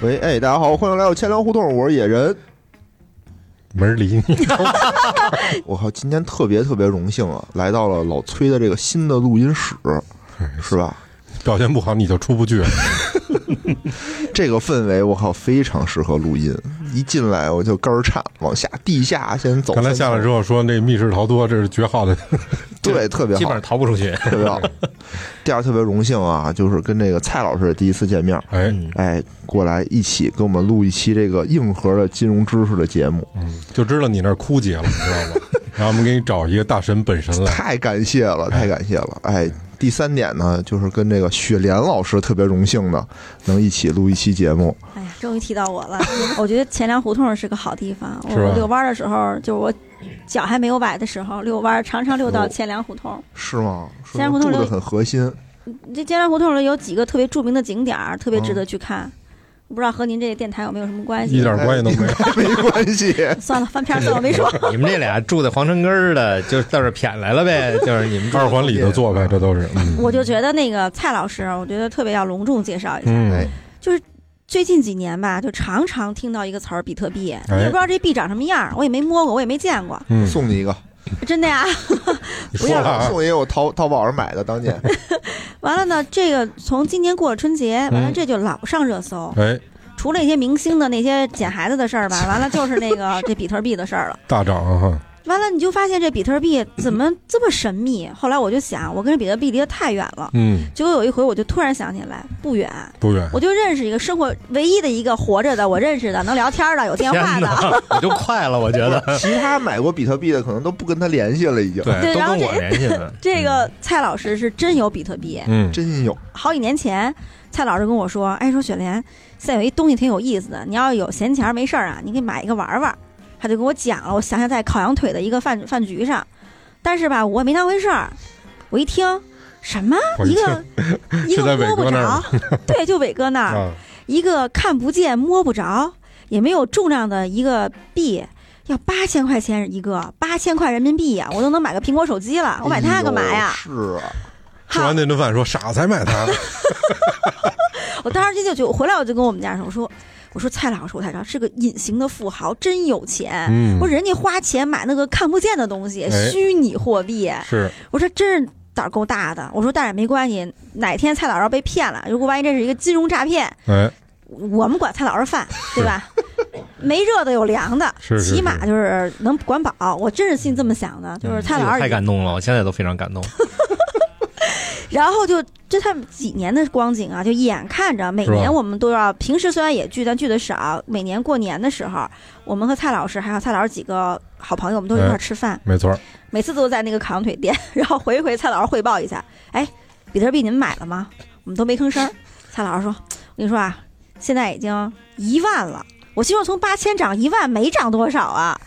喂，哎，大家好，欢迎来到千粮胡同，我是野人。没人理你，我靠，今天特别特别荣幸啊，来到了老崔的这个新的录音室，是吧？表现不好你就出不去。这个氛围我靠，非常适合录音。一进来我就肝儿颤，往下地下先走。刚才下来之后说那密室逃脱，这是绝好的，对，特别好，基本上逃不出去。特别好。第二特别荣幸啊，就是跟这个蔡老师第一次见面，哎哎，过来一起跟我们录一期这个硬核的金融知识的节目，嗯，就知道你那儿枯竭了，你知道吗？然后我们给你找一个大神本身来，太感谢了，太感谢了，哎。第三点呢，就是跟这个雪莲老师特别荣幸的能一起录一期节目。哎呀，终于提到我了！我觉得钱粮胡同是个好地方。我遛弯儿的时候，就是我脚还没有崴的时候，遛弯儿常常遛到钱粮胡同。是吗？千粮胡同里住的很核心，这钱粮胡同里有几个特别著名的景点儿，特别值得去看。我不知道和您这个电台有没有什么关系？一点关系都没有。没关系。算了，翻篇儿算我没说。你们这俩住在皇城根儿的，就到这儿谝来了呗，就是你们二环里的做呗，这都是。嗯我就觉得那个蔡老师，我觉得特别要隆重介绍一下。就是最近几年吧，就常常听到一个词儿“比特币”，也不知道这币长什么样儿，我也没摸过，我也没见过。嗯，送你一个，真的呀？不要。送一个我淘淘宝上买的，当年。完了呢，这个从今年过了春节，完了嗯这就老上热搜。哎，除了一些明星的那些捡孩子的事儿吧，完了就是那个这比特币的事儿了。大涨啊。哈，完了你就发现这比特币 怎么这么神秘？后来我就想，我跟这比特币离得太远了。嗯，结果有一回我就突然想起来，不远，不远，我就认识一个生活唯一的一个活着的，我认识的能聊天的，有电话的。我就快了，我觉得。其他买过比特币的可能都不跟他联系了，已经。对，都对然后跟我联系呢。这个蔡老师是真有比特币。嗯，真有，好几年前，蔡老师跟我说：“哎，说雪莲，现在有一东西挺有意思的，你要有闲钱儿没事儿啊，你可以买一个玩玩。”他就跟我讲了，我想想在烤羊腿的一个饭饭局上，但是吧，我也没当回事儿。我一听，什么一一个 一个摸不着，对，就伟哥那儿，啊，一个看不见摸不着，也没有重量的一个币。要八千块钱一个，八千块人民币呀、我都能买个苹果手机了。我买它干嘛呀？哎是啊，吃完那顿饭说傻才买它，我当时就就回来我就跟我们家人说，我说我说蔡老师，我才知道是个隐形的富豪，真有钱。嗯我说人家花钱买那个看不见的东西，哎虚拟货币。是，我说真是胆儿够大的。我说但是没关系，哪天蔡老师要被骗了，如果万一这是一个金融诈骗，哎，我们管蔡老师饭，对吧？没热的有凉的，是是起码就是能管饱。我真是心这么想的，就是蔡老这个太，感动了，我现在都非常感动。然后就这他们几年的光景啊，就眼看着每年我们都要，平时虽然也聚，但聚的少。每年过年的时候，我们和蔡老师还有蔡老师几个好朋友，我们都一块儿吃饭，没错儿，每次都在那个烤羊腿店，然后回一回蔡老师汇报一下，哎，比特币你们买了吗？我们都没吭声儿。蔡老师说：“我跟你说啊，现在已经一万了。”我心说从八千涨一万，没涨多少啊。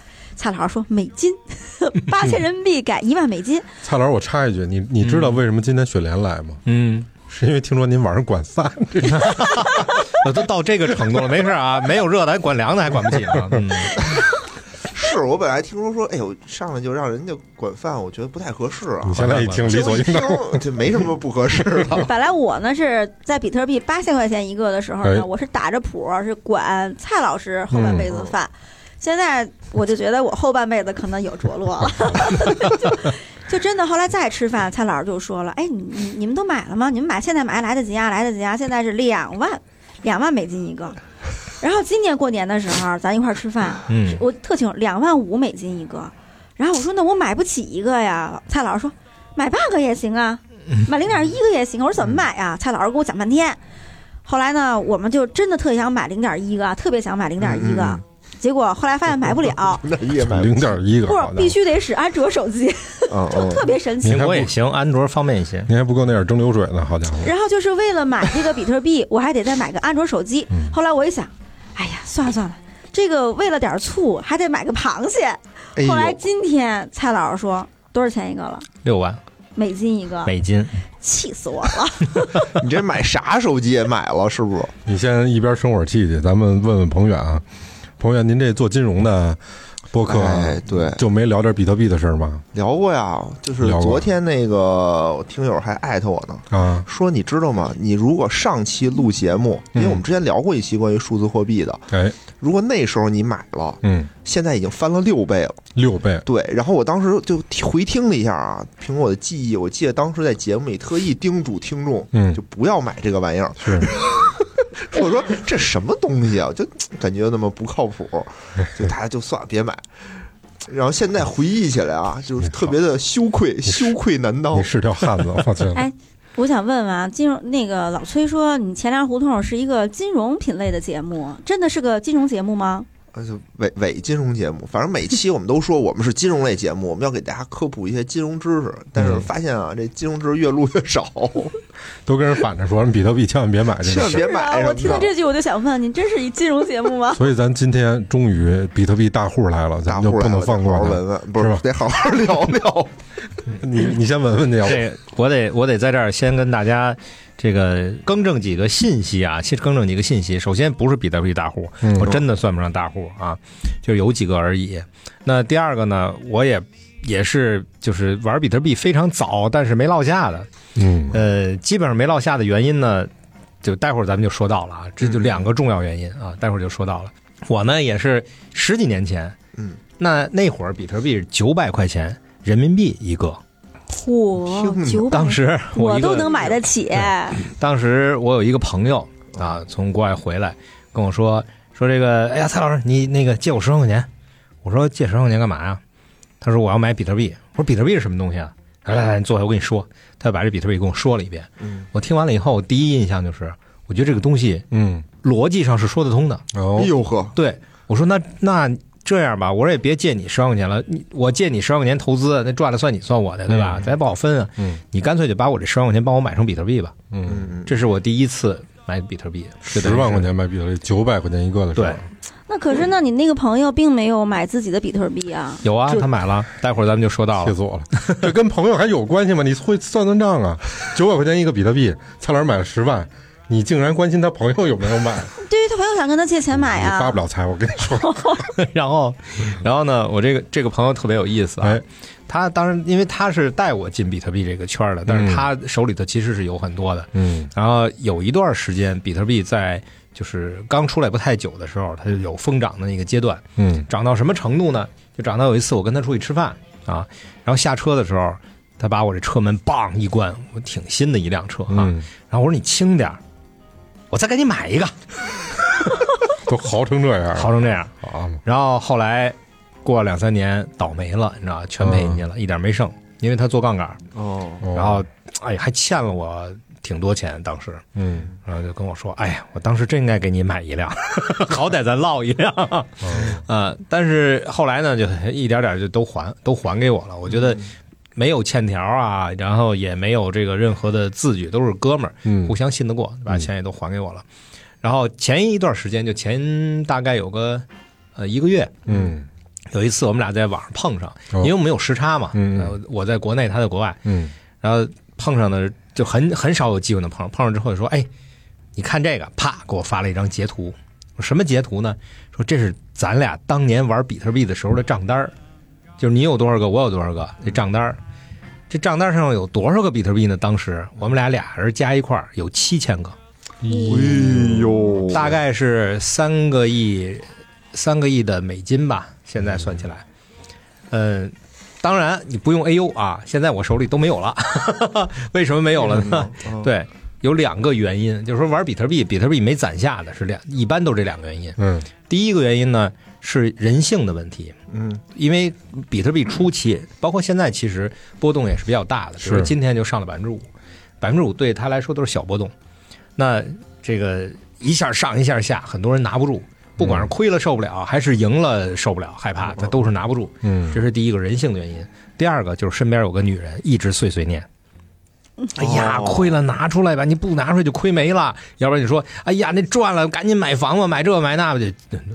蔡老师说：“美金，八千人民币改一万美金。蔡老师，我插一句，你你知道为什么今天雪莲来吗？嗯，是因为听说您晚上管饭，这都到这个程度了，没事啊，没有热的还管凉的还管不起呢。嗯，是我本来听说说，哎呦，上来就让人家管饭，我觉得不太合适啊你。现在一听理所应当。当，这没什么不合适的。本来我呢是在比特币八千块钱一个的时候呢，哎我是打着谱是管蔡老师后半辈子的饭。嗯现在我就觉得我后半辈子可能有着落了，就就真的后来再吃饭，蔡老师就说了：“哎，你你你们都买了吗？你们买现在买来得及啊，来得及啊！现在是两万两万美金一个。然后今年过年的时候，咱一块儿吃饭，嗯我特清楚，两万五美金一个。然后我说那我买不起一个呀。蔡老师说买半个也行啊，买零点一个也行。我说怎么买呀？蔡老师给我讲半天。后来呢，我们就真的特想买零点一个，特别想买零点一个。嗯嗯结果后来发现买不了，那也买零点一个，不必须得使安卓手机，嗯嗯，特别神奇。苹果也行，安卓方便一些。您还不够那点蒸馏水呢，好家伙！然后就是为了买这个比特币，我还得再买个安卓手机。嗯后来我一想，哎呀，算了算了，这个为了点醋还得买个螃蟹。后来今天蔡老师说多少钱一个了？六万美金一个，美金，气死我了！你这买啥手机也买了是不是？你先一边生会儿气去，咱们问问彭远啊，彭远，您这做金融的，播客对，就没聊点比特币的事儿吗？聊过呀，就是昨天那个听友还艾特我呢，啊，说你知道吗？你如果上期录节目，因为我们之前聊过一期关于数字货币的，哎，如果那时候你买了，嗯，现在已经翻了六倍了。六倍，对，然后我当时就回听了一下啊，凭我的记忆，我记得当时在节目里特意叮嘱听众，嗯。就不要买这个玩意儿。是，我说这什么东西啊，就感觉那么不靠谱，就大家就算了，别买。然后现在回忆起来啊，就是特别的羞愧，羞愧难当你。是条汉子，我天，哎我想问问啊，金融那个老崔说你钱粮胡同是一个金融品类的节目，真的是个金融节目吗？呃就伪伪金融节目，反正每期我们都说我们是金融类节目，我们要给大家科普一些金融知识。但是发现啊，这金融知识越录越少，都跟人反着说，比特币千万别买这个千万。别买我听到。这句我就想问，您真是一金融节目吗？所以咱今天终于比特币大户来了，咱们就不能放过他。好好闻闻，不是吧是得好好聊聊。你你先问问去，这我得我得在这儿先跟大家这个更正几个信息啊，先更正几个信息。首先不是比特币大户，嗯我真的算不上大户啊，就有几个而已。那第二个呢，我也也是就是玩比特币非常早，但是没落下的。嗯呃，基本上没落下的原因呢，就待会儿咱们就说到了啊，这就两个重要原因啊，待会儿就说到了。我呢也是十几年前，嗯，那那会儿比特币是九百块钱人民币一个，嚯，九百当，时我都能买得起。当时我有一个朋友啊，从国外回来跟我说说这个，哎呀，蔡老师，你那个借我十万块钱。我说借十万块钱干嘛呀？他说我要买比特币。我说比特币是什么东西啊？来来来，你坐下，我跟你说。他就把这比特币跟我说了一遍。嗯，我听完了以后，我第一印象就是，我觉得这个东西嗯，逻辑上是说得通的。哦哎，呦呵，对我说那那这样吧，我说也别借你十万块钱了，你我借你十万块钱投资，那赚了算你算我的，对吧？嗯咱也不好分啊。嗯你干脆就把我这十万块钱帮我买成比特币吧。嗯，这是我第一次买比特币，十万块。钱买比特币，九百块钱一个的时候对，那可是，那你那个朋友并没有买自己的比特币啊？有啊，他买了，待会儿咱们就说到了。气死我了！这跟朋友还有关系吗？你会算算账啊？九百块钱一个比特币，蔡老师买了十万，你竟然关心他朋友有没有买？对于他朋友想跟他借钱买你啊发不，了财，我跟你说。然后，然后呢，我这个这个朋友特别有意思啊。哎，他当然，因为他是带我进比特币这个圈的，但是嗯他手里头其实是有很多的。嗯然后有一段时间，比特币在就是刚出来不太久的时候，它就有疯涨的那个阶段。嗯涨到什么程度呢？就涨到有一次我跟他出去吃饭啊，然后下车的时候，他把我这车门梆一关，我挺新的一辆车啊。嗯，然后我说你轻点儿我再给你买一个，都豪成这样，豪成这样。啊！然后后来过了两三年倒霉了，你知道，全赔进去了，一点没剩，因为他做杠杆，然后哎还欠了我挺多钱，当时，嗯。然后就跟我说，哎呀，我当时真应该给你买一辆，好歹咱落一辆，哦。呃，但是后来呢，就一点点就都还都还给我了，我觉得没有欠条啊，然后也没有这个任何的字据，都是哥们儿，嗯。互相信得过，把钱也都还给我了。然后前一段时间，就前大概有个呃一个月，嗯。有一次我们俩在网上碰上，哦。因为我们有时差嘛，嗯。我在国内，他在国外，嗯。然后碰上的就很很少有机会能碰上，碰上之后就说，哎，你看这个，啪给我发了一张截图，什么截图呢？说这是咱俩当年玩比特币的时候的账单儿就是你有多少个，我有多少个，这账单儿这账单上有多少个比特币呢？当时我们俩俩人加一块儿有七千个，哎呦，大概是三个亿，三个亿的美金吧，现在算起来，嗯。当然，你不用 AU 啊，现在我手里都没有了。为什么没有了呢？嗯，对，有两个原因，就是说玩比特币，比特币没攒下的是两，一般都这两个原因。嗯第一个原因呢是人性的问题，嗯因为比特币初期，包括现在，其实波动也是比较大的，比如说是今天就上了百分之五，百分之五对他来说都是小波动，那这个一下上一下下，很多人拿不住，不管是亏了受不了，还是赢了受不了，害怕，他都是拿不住。嗯这是第一个人性的原因。第二个就是身边有个女人一直碎碎念。哎呀，哦亏了拿出来吧！你不拿出来就亏没了。要不然你说，哎呀，那赚了，赶紧买房子，买这买那吧，就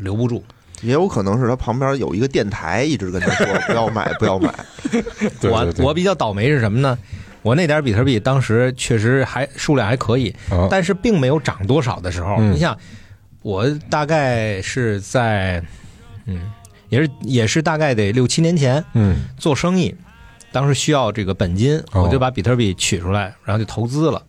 留不住。也有可能是他旁边有一个电台一直跟他说不要买，不要买。我对对对我比较倒霉是什么呢？我那点比特币当时确实还数量还可以，啊但是并没有涨多少的时候。嗯你想，我大概是在嗯也是也是大概得六七年前嗯做生意，当时需要这个本金，哦我就把比特币取出来，然后就投资了。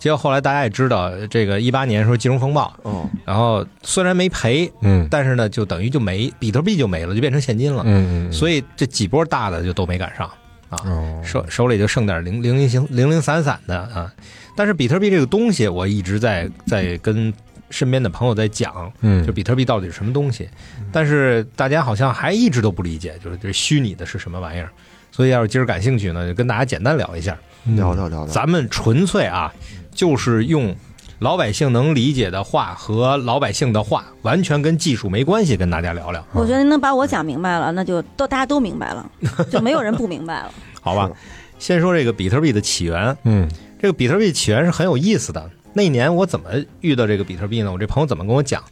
结果后来大家也知道，这个一八年时候金融风暴，哦，然后虽然没赔，嗯。但是呢，就等于就没比特币就没了，就变成现金了。嗯嗯，所以这几波大的就都没赶上啊，哦，手手里就剩点零零零零零零散散的啊。但是比特币这个东西，我一直在在跟身边的朋友在讲，嗯。就比特币到底是什么东西，但是大家好像还一直都不理解，就是这虚拟的是什么玩意儿。所以要是今儿感兴趣呢，就跟大家简单聊一下。聊聊聊聊，咱们纯粹啊，就是用老百姓能理解的话和老百姓的话，完全跟技术没关系，跟大家聊聊，我觉得能把我讲明白了，那就都大家都明白了，就没有人不明白了。好吧？先说这个比特币的起源，嗯这个比特币起源是很有意思的。那年我怎么遇到这个比特币呢？我这朋友怎么跟我讲？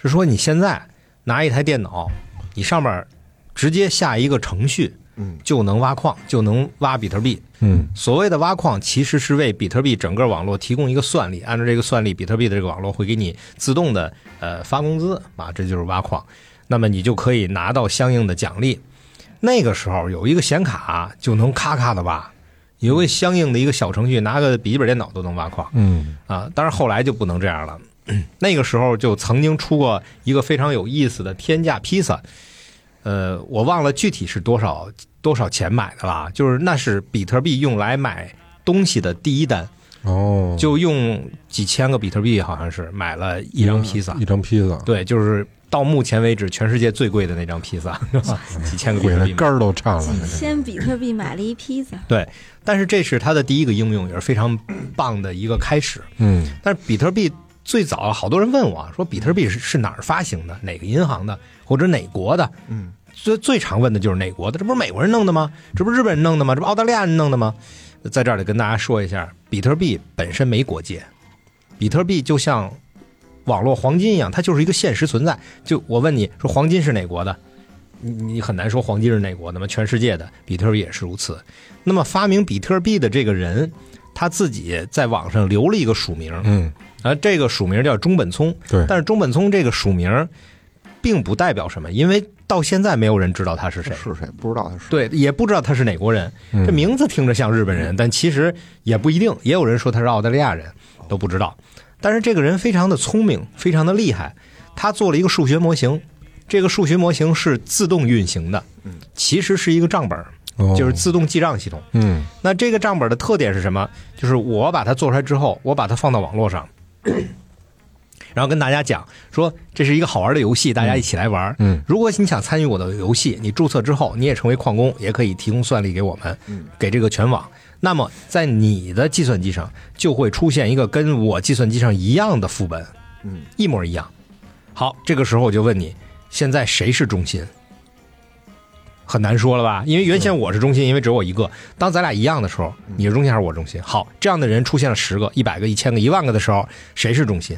是说你现在拿一台电脑，你上面直接下一个程序嗯就能挖矿，就能挖比特币。嗯所谓的挖矿，其实是为比特币整个网络提供一个算力，按照这个算力，比特币的这个网络会给你自动的呃发工资啊，这就是挖矿。那么你就可以拿到相应的奖励。那个时候有一个显卡就能咔咔的挖，有个相应的一个小程序，拿个笔记本电脑都能挖矿嗯啊。但是后来就不能这样了。那个时候就曾经出过一个非常有意思的天价披萨，呃，我忘了具体是多少多少钱买的了，就是那是比特币用来买东西的第一单，哦，就用几千个比特币，好像是买了一张披萨一。张披萨，对，就是到目前为止全世界最贵的那张披萨，几千个比特币买。鬼那肝儿都颤了，几千比特币买了一披萨，对但是这是它的第一个应用，也是非常棒的一个开始。嗯但是比特币最早，好多人问我说，比特币是是哪儿发行的？哪个银行的？或者哪国的？嗯，最最常问的就是哪国的？这不是美国人弄的吗？这不是日本人弄的吗？这不澳大利亚人弄的吗？在这儿得跟大家说一下，比特币本身没国界，比特币就像网络黄金一样，它就是一个现实存在。就我问你说，黄金是哪国的？你你很难说黄金是哪国的吗？全世界的比特币也是如此。那么发明比特币的这个人，他自己在网上留了一个署名，嗯，而这个署名叫中本聪。对，但是中本聪这个署名并不代表什么，因为到现在没有人知道他是谁。是谁不知道他是对，也不知道他是哪国人。嗯这名字听着像日本人，但其实也不一定。也有人说他是澳大利亚人，都不知道。但是这个人非常的聪明，非常的厉害。他做了一个数学模型，这个数学模型是自动运行的嗯，其实是一个账本，哦就是自动记账系统。嗯那这个账本的特点是什么？就是我把它做出来之后，我把它放到网络上，然后跟大家讲说这是一个好玩的游戏，大家一起来玩。嗯如果你想参与我的游戏，你注册之后你也成为矿工，也可以提供算力给我们，嗯给这个全网。那么在你的计算机上就会出现一个跟我计算机上一样的副本，嗯一模一样。好，这个时候我就问你，现在谁是中心？很难说了吧？因为原先我是中心，因为只有我一个。当咱俩一样的时候，你是中心还是我中心？好，这样的人出现了十个、一百个、一千个、一万个的时候，谁是中心？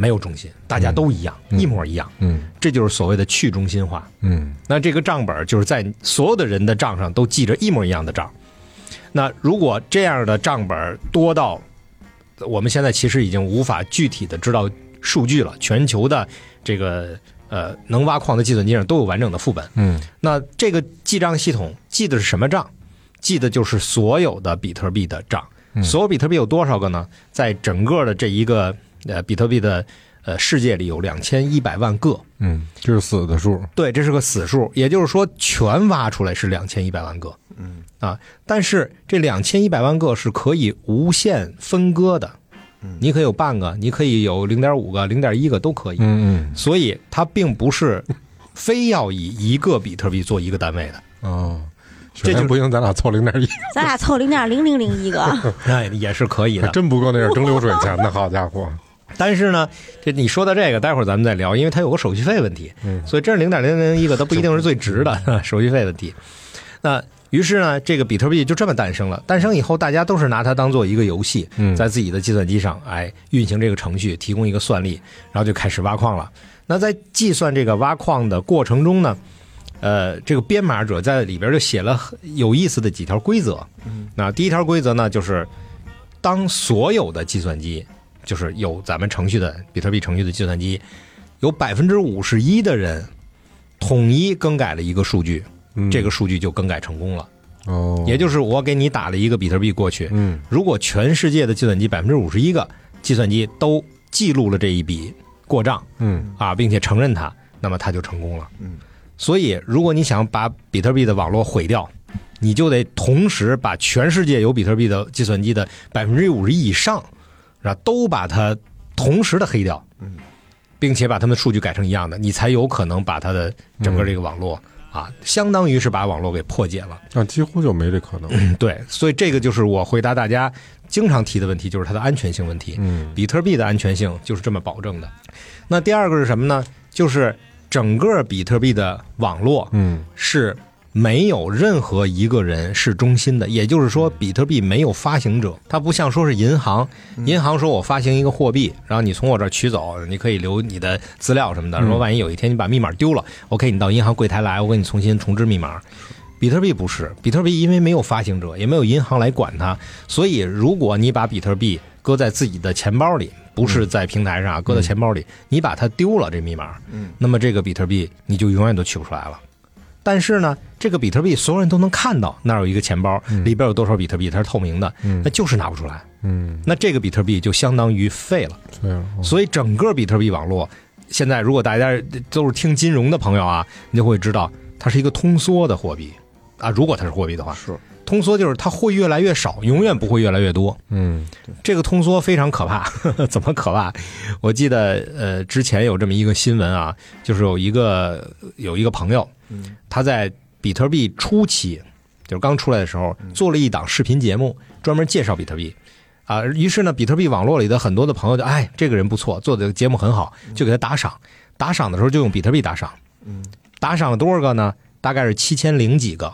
没有中心，大家都一样，嗯一模一样。嗯这就是所谓的去中心化。嗯那这个账本就是在所有的人的账上都记着一模一样的账。那如果这样的账本多到我们现在其实已经无法具体的知道数据了，全球的这个呃能挖矿的计算机上都有完整的副本。嗯那这个记账系统记的是什么账？记的就是所有的比特币的账。嗯所有比特币有多少个呢？在整个的这一个呃比特币的呃世界里有两千一百万个。嗯，这是死的数，对，这是个死数，也就是说全挖出来是两千一百万个。嗯啊，但是这两千一百万个是可以无限分割的，嗯你可以有半个，你可以有零点五个、零点一个都可以。嗯嗯所以它并不是非要以一个比特币做一个单位的，嗯哦，这就不行，咱俩凑零点一，咱俩凑零点零零零一个，那也是可以还的。真不够那点蒸馏水钱呢，好家伙，但是呢，这你说到这个，待会儿咱们再聊，因为它有个手续费问题，嗯所以这零点零零一个，它不一定是最值的 手续费问题。那于是呢，这个比特币就这么诞生了。诞生以后，大家都是拿它当做一个游戏，嗯在自己的计算机上，哎，运行这个程序，提供一个算力，然后就开始挖矿了。那在计算这个挖矿的过程中呢，呃，这个编码者在里边就写了很有意思的几条规则。嗯那第一条规则呢，就是当所有的计算机，就是有咱们程序的比特币程序的计算机，有百分之五十一的人统一更改了一个数据，嗯这个数据就更改成功了。哦，也就是我给你打了一个比特币过去，嗯如果全世界的计算机百分之五十一个计算机都记录了这一笔过账嗯啊，并且承认它，那么它就成功了。嗯，所以如果你想把比特币的网络毁掉，你就得同时把全世界有比特币的计算机的百分之五十以上，啊，都把它同时的黑掉。嗯，并且把它们数据改成一样的，你才有可能把它的整个这个网络、啊，相当于是把网络给破解了。那几乎就没这可能。嗯，对，所以这个就是我回答大家经常提的问题，就是它的安全性问题。嗯比特币的安全性就是这么保证的。那第二个是什么呢？就是整个比特币的网络嗯是没有任何一个人是中心的，也就是说，比特币没有发行者，它不像说是银行，银行说我发行一个货币，然后你从我这儿取走，你可以留你的资料什么的，嗯。说万一有一天你把密码丢了，OK，你到银行柜台来，我给你重新重置密码。比特币不是，比特币因为没有发行者，也没有银行来管它，所以如果你把比特币搁在自己的钱包里，不是在平台上，搁在钱包里，你把它丢了这密码，嗯，那么这个比特币你就永远都取不出来了。但是呢，这个比特币所有人都能看到，那儿有一个钱包，里边有多少比特币，它是透明的，嗯那就是拿不出来。嗯，那这个比特币就相当于废了。对哦所以整个比特币网络，现在如果大家都是听金融的朋友啊，你就会知道它是一个通缩的货币啊。如果它是货币的话，是通缩就是它会越来越少，永远不会越来越多。嗯这个通缩非常可怕，怎么可怕？我记得呃，之前有这么一个新闻啊，就是有一个有一个朋友，嗯他在比特币初期，就是刚出来的时候，做了一档视频节目，专门介绍比特币。啊，于是呢，比特币网络里的很多的朋友就，哎，这个人不错，做的节目很好，就给他打赏。打赏的时候就用比特币打赏，嗯，打赏了多少个呢？大概是七千零几个，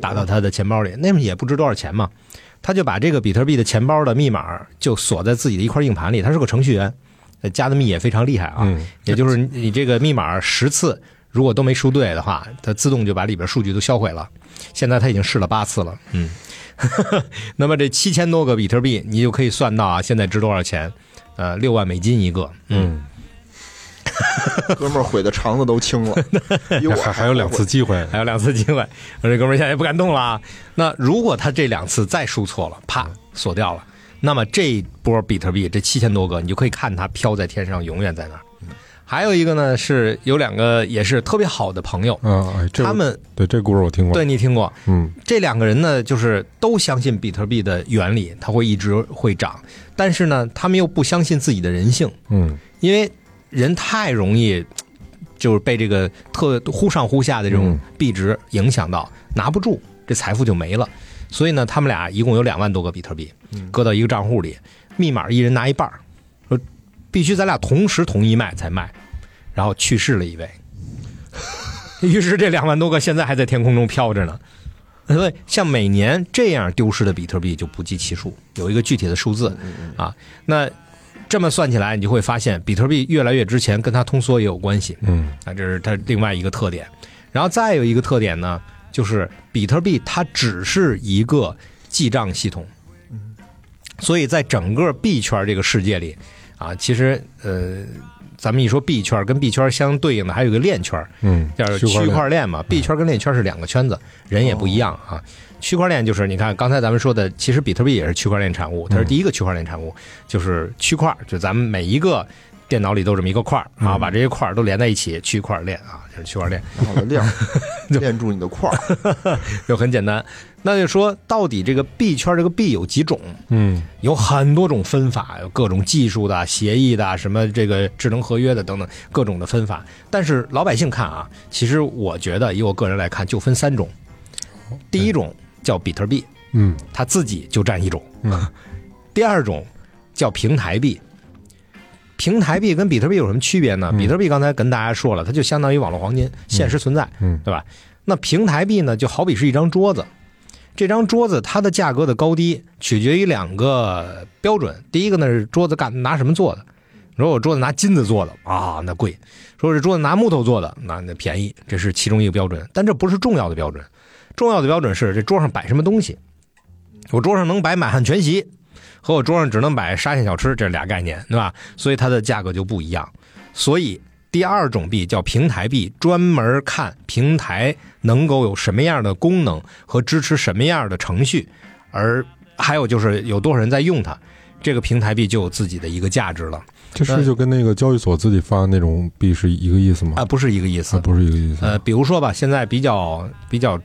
打到他的钱包里，那么也不值多少钱嘛。他就把这个比特币的钱包的密码就锁在自己的一块硬盘里，他是个程序员，呃加的密也非常厉害啊。嗯也就是你你这个密码十次如果都没输对的话，它自动就把里边数据都销毁了。现在它已经试了八次了，嗯，那么这七千多个比特币，你就可以算到啊，现在值多少钱？呃，六万美金一个，嗯，嗯，哥们儿毁的肠子都青了，还还有两次机会，还有两次机会，我这哥们儿现在也不敢动了啊。那如果他这两次再输错了，啪锁掉了，那么这一波比特币这七千多个，你就可以看它飘在天上，永远在那儿。还有一个呢，是有两个也是特别好的朋友，嗯，哎，这他们对这故事我听过，对你听过，嗯。这两个人呢，就是都相信比特币的原理，它会一直会涨，但是呢，他们又不相信自己的人性，嗯。因为人太容易就是被这个特忽上忽下的这种嗯。币值影响到，拿不住，这财富就没了。所以呢，他们俩一共有两万多个比特币，搁到一个账户里，密码一人拿一半儿说必须咱俩同时同意卖才卖，然后去世了一位。于是这两万多个现在还在天空中飘着呢。所以，像每年这样丢失的比特币就不计其数，有一个具体的数字啊。那这么算起来，你就会发现，比特币越来越值钱，跟它通缩也有关系嗯啊，这是它另外一个特点。然后再有一个特点呢，就是比特币它只是一个记账系统，所以在整个币圈这个世界里啊，其实呃，咱们一说币圈，跟币圈相对应的还有一个链圈，嗯，叫区链。块链嘛，币圈跟链圈是两个圈子，人也不一样啊。区块链就是你看刚才咱们说的，其实比特币也是区块链产物，它是第一个区块链产物，就是区块，就咱们每一个电脑里都这么一个块儿啊，把这些块儿都连在一起，区块链啊，就是区块链，然后练练 住你的块儿，就很简单。那就说到底这个币圈这个币有几种？嗯有很多种分法，有各种技术的、协议的、什么这个智能合约的等等各种的分法。但是老百姓看啊，其实我觉得以我个人来看，就分三种。第一种叫比特币，嗯它自己就占一种；嗯 第二种叫平台币。平台币跟比特币有什么区别呢？嗯比特币刚才跟大家说了，它就相当于网络黄金，现实存在。嗯对吧？那平台币呢，就好比是一张桌子，这张桌子它的价格的高低取决于两个标准。第一个呢是桌子干拿什么做的，如果我桌子拿金子做的啊，那贵；说是桌子拿木头做的，那那便宜。这是其中一个标准，但这不是重要的标准。重要的标准是这桌上摆什么东西。我桌上能摆满汉全席，和我桌上只能摆沙县小吃，这俩概念，对吧？所以它的价格就不一样。所以第二种币叫平台币，专门看平台能够有什么样的功能和支持什么样的程序，而还有就是有多少人在用它，这个平台币就有自己的一个价值了这是就跟那个交易所自己发的那种币是一个意思吗？啊，不是一个意思啊，。不是一个意思。呃，比如说吧，现在比较比较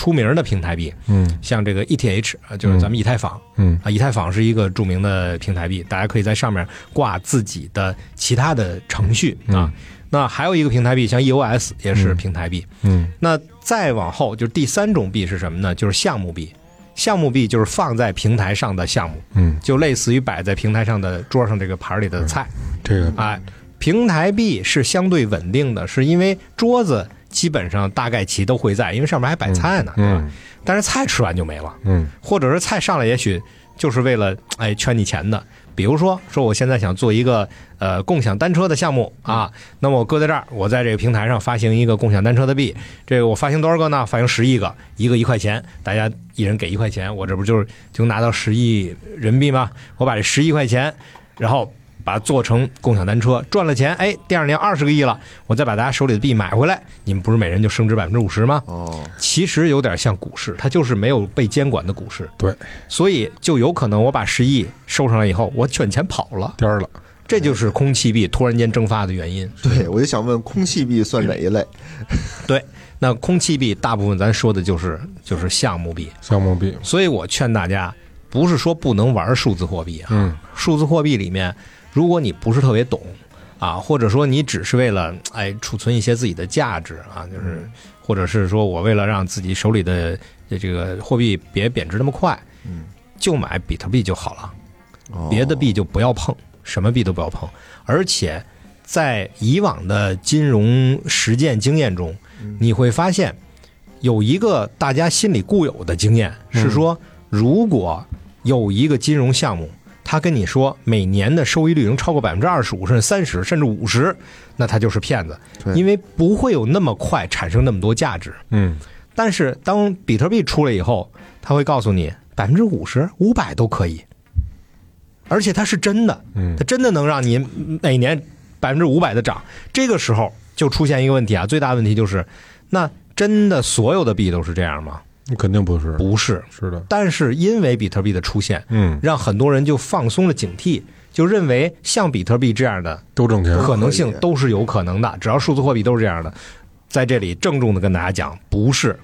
出名的平台币，嗯像这个 ETH，啊就是咱们以太坊。嗯啊，以太坊是一个著名的平台币，大家可以在上面挂自己的其他的程序啊。那还有一个平台币，像 EOS 也是平台币。嗯那再往后就是第三种币是什么呢？就是项目币。项目币就是放在平台上的项目，嗯，就类似于摆在平台上的桌上这个盘里的菜。这个哎，平台币是相对稳定的，是因为桌子基本上大概齐都会在，因为上面还摆菜呢，对吧？嗯但是菜吃完就没了。嗯或者是菜上来，也许就是为了哎圈你钱的。比如说，说我现在想做一个呃共享单车的项目啊，那么我搁在这儿，我在这个平台上发行一个共享单车的币，这个我发行多少个呢？发行十亿个，一个一块钱，大家一人给一块钱，我这不就是就拿到十亿人民币吗？我把这十亿块钱，然后把它做成共享单车，赚了钱，哎，第二年二十个亿了，我再把大家手里的币买回来，你们不是每人就升值百分之五十吗？哦，其实有点像股市，它就是没有被监管的股市。对，所以就有可能我把十亿收上来以后，我卷钱跑了，颠儿了。这就是空气币突然间蒸发的原因。对，我就想问，空气币算哪一类？对那空气币大部分咱说的就是就是项目币，项目币，所以我劝大家，不是说不能玩数字货币啊，嗯数字货币里面，如果你不是特别懂啊，或者说你只是为了哎储存一些自己的价值啊，就是或者是说我为了让自己手里的这个货币别贬值那么快，嗯，就买比特币就好了。哦。别的币就不要碰，什么币都不要碰。而且在以往的金融实践经验中，你会发现有一个大家心里固有的经验是说，如果有一个金融项目，他跟你说每年的收益率能超过百分之二十五，甚至三十，甚至五十，那他就是骗子，因为不会有那么快产生那么多价值。嗯但是当比特币出来以后，他会告诉你百分之五十、五百都可以，而且它是真的，嗯它真的能让你每年百分之五百的涨。这个时候就出现一个问题啊，最大问题就是，那真的所有的币都是这样吗？肯定不是，不是。是的，但是因为比特币的出现，嗯，让很多人就放松了警惕，就认为像比特币这样的都挣钱，可能性都是有可能的，只要数字货币都是这样的。在这里郑重的跟大家讲，不是。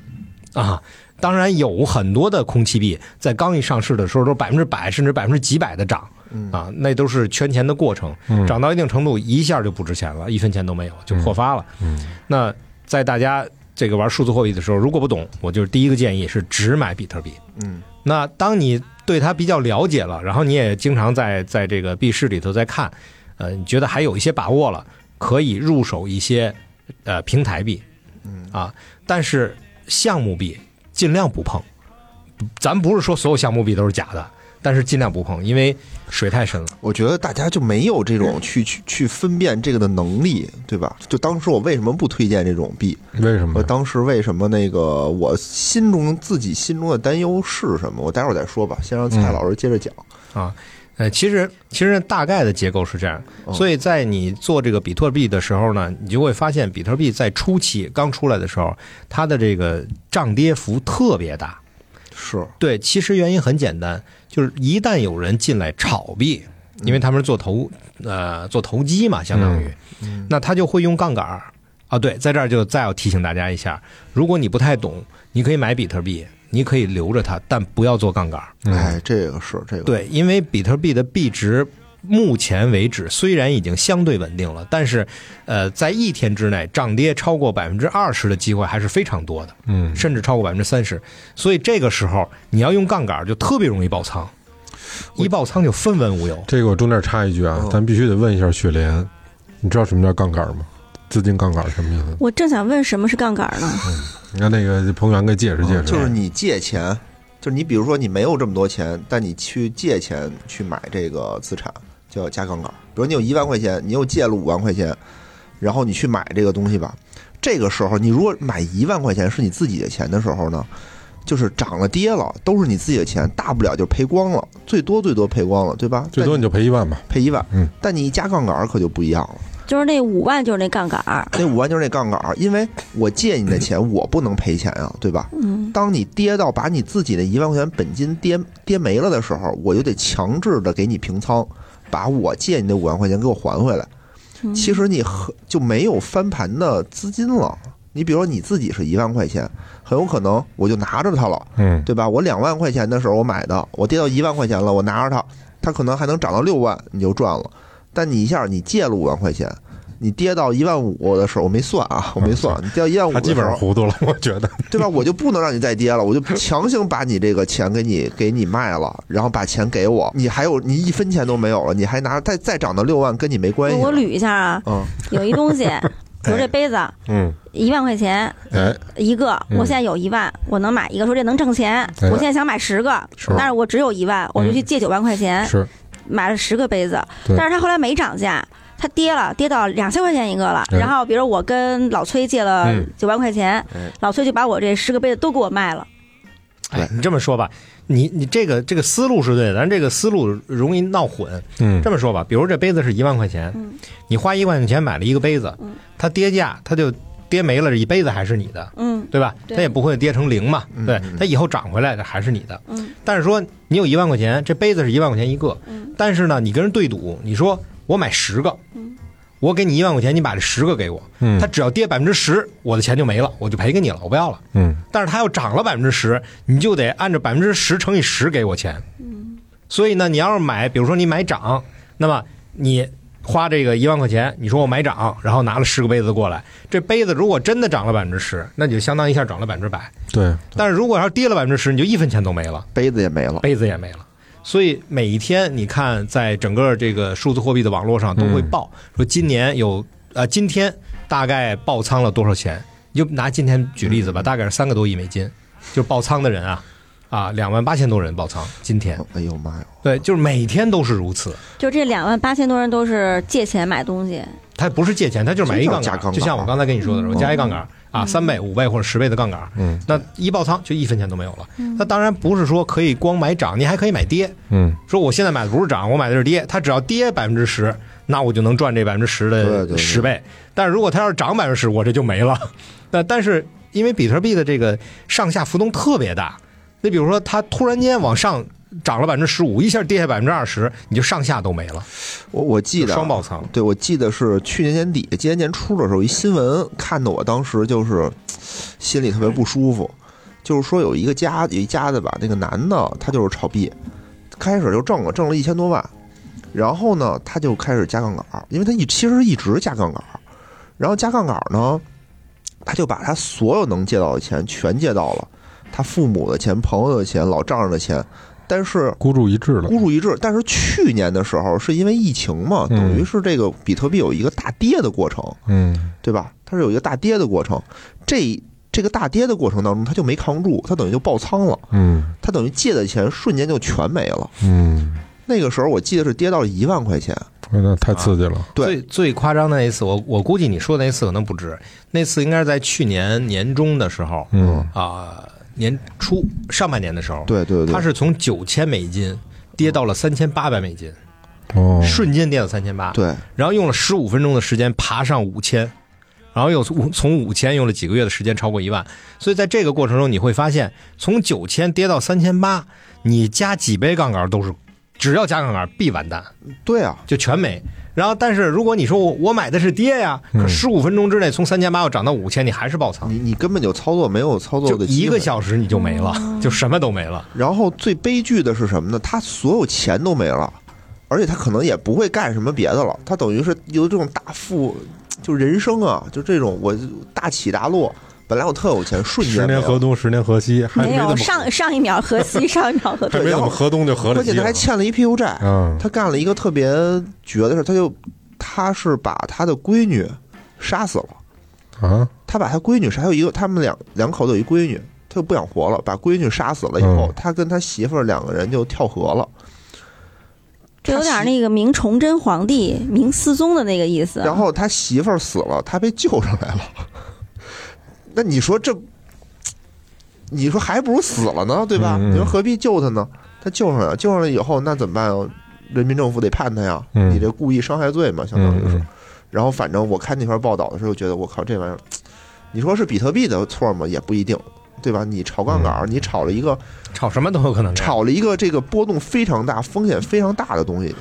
啊。当然有很多的空气币在刚一上市的时候都百分之百甚至百分之几百的涨。啊，那都是圈钱的过程，嗯。涨到一定程度一下就不值钱了，一分钱都没有就破发了。嗯。那在大家这个玩数字货币的时候，如果不懂，我就是第一个建议是只买比特币。嗯那当你对它比较了解了，然后你也经常在在这个币市里头在看，呃，你觉得还有一些把握了，可以入手一些呃平台币，嗯啊，但是项目币尽量不碰。咱不是说所有项目币都是假的，但是尽量不碰，因为水太深了。我觉得大家就没有这种去去去分辨这个的能力，对吧？就当时我为什么不推荐这种币？为什么我？当时为什么那个我心中自己心中的担忧是什么？我待会儿再说吧，先让蔡老师接着讲啊。呃，其实其实大概的结构是这样，哦所以在你做这个比特币的时候呢，你就会发现比特币在初期刚出来的时候，它的这个涨跌幅特别大。是，对，其实原因很简单，就是一旦有人进来炒币，因为他们是做投呃做投机嘛，相当于，那他就会用杠杆儿啊。对，在这儿就再要提醒大家一下，如果你不太懂，你可以买比特币，你可以留着它，但不要做杠杆儿。嗯哎，这个是这个，对，因为比特币的币值目前为止虽然已经相对稳定了，但是呃，在一天之内涨跌超过百分之二十的机会还是非常多的。嗯，甚至超过百分之三十，所以这个时候你要用杠杆就特别容易爆仓，一爆仓就分文无有。这个我中间插一句啊哦，咱必须得问一下雪莲，你知道什么叫杠杆吗？资金杠杆什么意思？我正想问什么是杠杆呢？你看那个彭源给解释解释，就是你借钱，就是你比如说你没有这么多钱，但你去借钱去买这个资产，就要加杠杆。比如你有一万块钱，你又借了五万块钱，然后你去买这个东西吧。这个时候，你如果买一万块钱是你自己的钱的时候呢，就是涨了跌了都是你自己的钱，大不了就赔光了，最多最多赔光了，对吧？最多你就赔一万吧。赔一万，嗯，但你一加杠杆可就不一样了。就是那五万就是那杠杆儿，那五万就是那杠杆儿，因为我借你的钱，我不能赔钱啊，对吧？嗯，当你跌到把你自己的一万块钱本金跌跌没了的时候，我就得强制的给你平仓，把我借你的五万块钱给我还回来。嗯其实你和就没有翻盘的资金了。你比如说你自己是一万块钱，很有可能我就拿着它了，嗯，对吧？我两万块钱的时候我买的，我跌到一万块钱了，我拿着它，它可能还能涨到六万，你就赚了。但你一下你借了五万块钱，你跌到一万五的时候，我没算啊，我没算，你跌到一万五他基本上糊涂了，我觉得。对吧？我就不能让你再跌了，我就强行把你这个钱给你给你卖了，然后把钱给我，你还有你一分钱都没有了，你还拿再再涨到六万，跟你没关系。我我捋一下啊，嗯，有一东西，比如这杯子嗯，一万块钱哎，一个，嗯我现在有一万，我能买一个，说这能挣钱，哎我现在想买十个，是但是我只有一万，我就去借九万块钱是，买了十个杯子，但是它后来没涨价。它跌了，跌到两千块钱一个了。哎然后，比如我跟老崔借了嗯。九万块钱，哎老崔就把我这十个杯子都给我卖了。哎，你这么说吧，你你这个这个思路是对的，但这个思路容易闹混。嗯。这么说吧，比如这杯子是一万块钱，嗯。你花一万块钱买了一个杯子嗯，它跌价，它就跌没了，这一杯子还是你的，嗯。对吧？它也不会跌成零嘛，对它以后涨回来的还是你的。嗯。但是说你有一万块钱，这杯子是一万块钱一个，嗯。但是呢，你跟人对赌，你说我买十个嗯，我给你一万块钱，你把这十个给我，嗯它只要跌百分之十，我的钱就没了，我就赔给你了，我不要了。嗯但是它要涨了百分之十，你就得按照百分之十乘以十给我钱。所以呢，你要是买，比如说你买涨，那么你花这个一万块钱，你说我买涨，然后拿了十个杯子过来，这杯子如果真的涨了百分之十，那你就相当于一下涨了百分之百。对，但是如果要是跌了百分之十，你就一分钱都没了，杯子也没了。杯子也没了。所以每一天，你看，在整个这个数字货币的网络上都会报、说，今年有呃，今天大概爆仓了多少钱？你就拿今天举例子吧，大概是三个多亿美金，就是爆仓的人啊，啊，两万八千多人爆仓，今天哎呦妈呀！对，就是每天都是如此。就这两万八千多人都是借钱买东西，他不是借钱，他就是买一杠杆，就像我刚才跟你说的，我加一杠杆啊，三倍、五倍或者十倍的杠杆，嗯那一爆仓就一分钱都没有了。那当然不是说可以光买涨，你还可以买跌。嗯说我现在买的不是涨，我买的是跌，它只要跌百分之十，那我就能赚这百分之十的对十倍。但是如果它要是涨百分之十，我这就没了。那但是因为比特币的这个上下浮动特别大，你比如说它突然间往上涨了百分之十五，一下跌下百分之二十，你就上下都没了，我我记得啊双爆仓。对，我记得是去年年底、今年年初的时候，一新闻看的我当时就是心里特别不舒服。就是说有一个家有一家子吧，那个男的他就是炒币，开始就挣了挣了一千多万，然后呢他就开始加杠杆儿，因为他一其实一直加杠杆儿，然后加杠杆儿呢，他就把他所有能借到的钱全借到了，他父母的钱、朋友的钱、老丈人的钱，但是孤注一掷了。孤注一掷。但是去年的时候是因为疫情嘛，嗯等于是这个比特币有一个大跌的过程，嗯对吧？它是有一个大跌的过程，这这个大跌的过程当中，它就没扛住，它等于就爆仓了，嗯它等于借的钱瞬间就全没了。嗯，那个时候我记得是跌到了一万块钱，那太刺激了。对最最夸张的那一次，我我估计你说的那次可能不止，那次应该是在去年年中的时候嗯啊、年初上半年的时候，对对对，它是从九千美金跌到了三千八百美金，哦，瞬间跌到三千八，对。然后用了十五分钟的时间爬上五千，然后又从从五千用了几个月的时间超过一万，所以在这个过程中你会发现，从九千跌到三千八，你加几倍杠杆都是，只要加杠杆必完蛋，对啊，就全没。然后，但是如果你说我我买的是跌呀，可嗯十五分钟之内从三千八要涨到五千，你还是爆仓，你你根本就操作没有操作的机会一个小时你就没了，就什么都没了。然后最悲剧的是什么呢？他所有钱都没了，而且他可能也不会干什么别的了。他等于是有这种大富，就人生啊，就这种我大起大落。本来我特有钱，瞬间十年河东，十年河西，还没有上上一秒河西，上一秒河东。还没怎么河东就河了关键西了。他还欠了一屁股债。嗯他干了一个特别绝的事，他就他是把他的闺女杀死了。啊他把他闺女杀，还有一个他们两两口子有一闺女，他就不想活了，把闺女杀死了以后，嗯他跟他媳妇儿两个人就跳河了。这有点那个明崇祯皇帝明思宗的那个意思。然后他媳妇儿死了，他被救上来了。那你说这，你说还不如死了呢，对吧？嗯嗯你说何必救他呢？他救上来了，救上来以后那怎么办啊？人民政府得判他呀，嗯你这故意伤害罪嘛，相当于是。嗯然后反正我看那篇报道的时候，觉得我靠，这玩意儿，你说是比特币的错吗？也不一定，对吧？你炒杠杆，你炒了一个炒什么都有可能。炒了一个这个波动非常大、风险非常大的东西，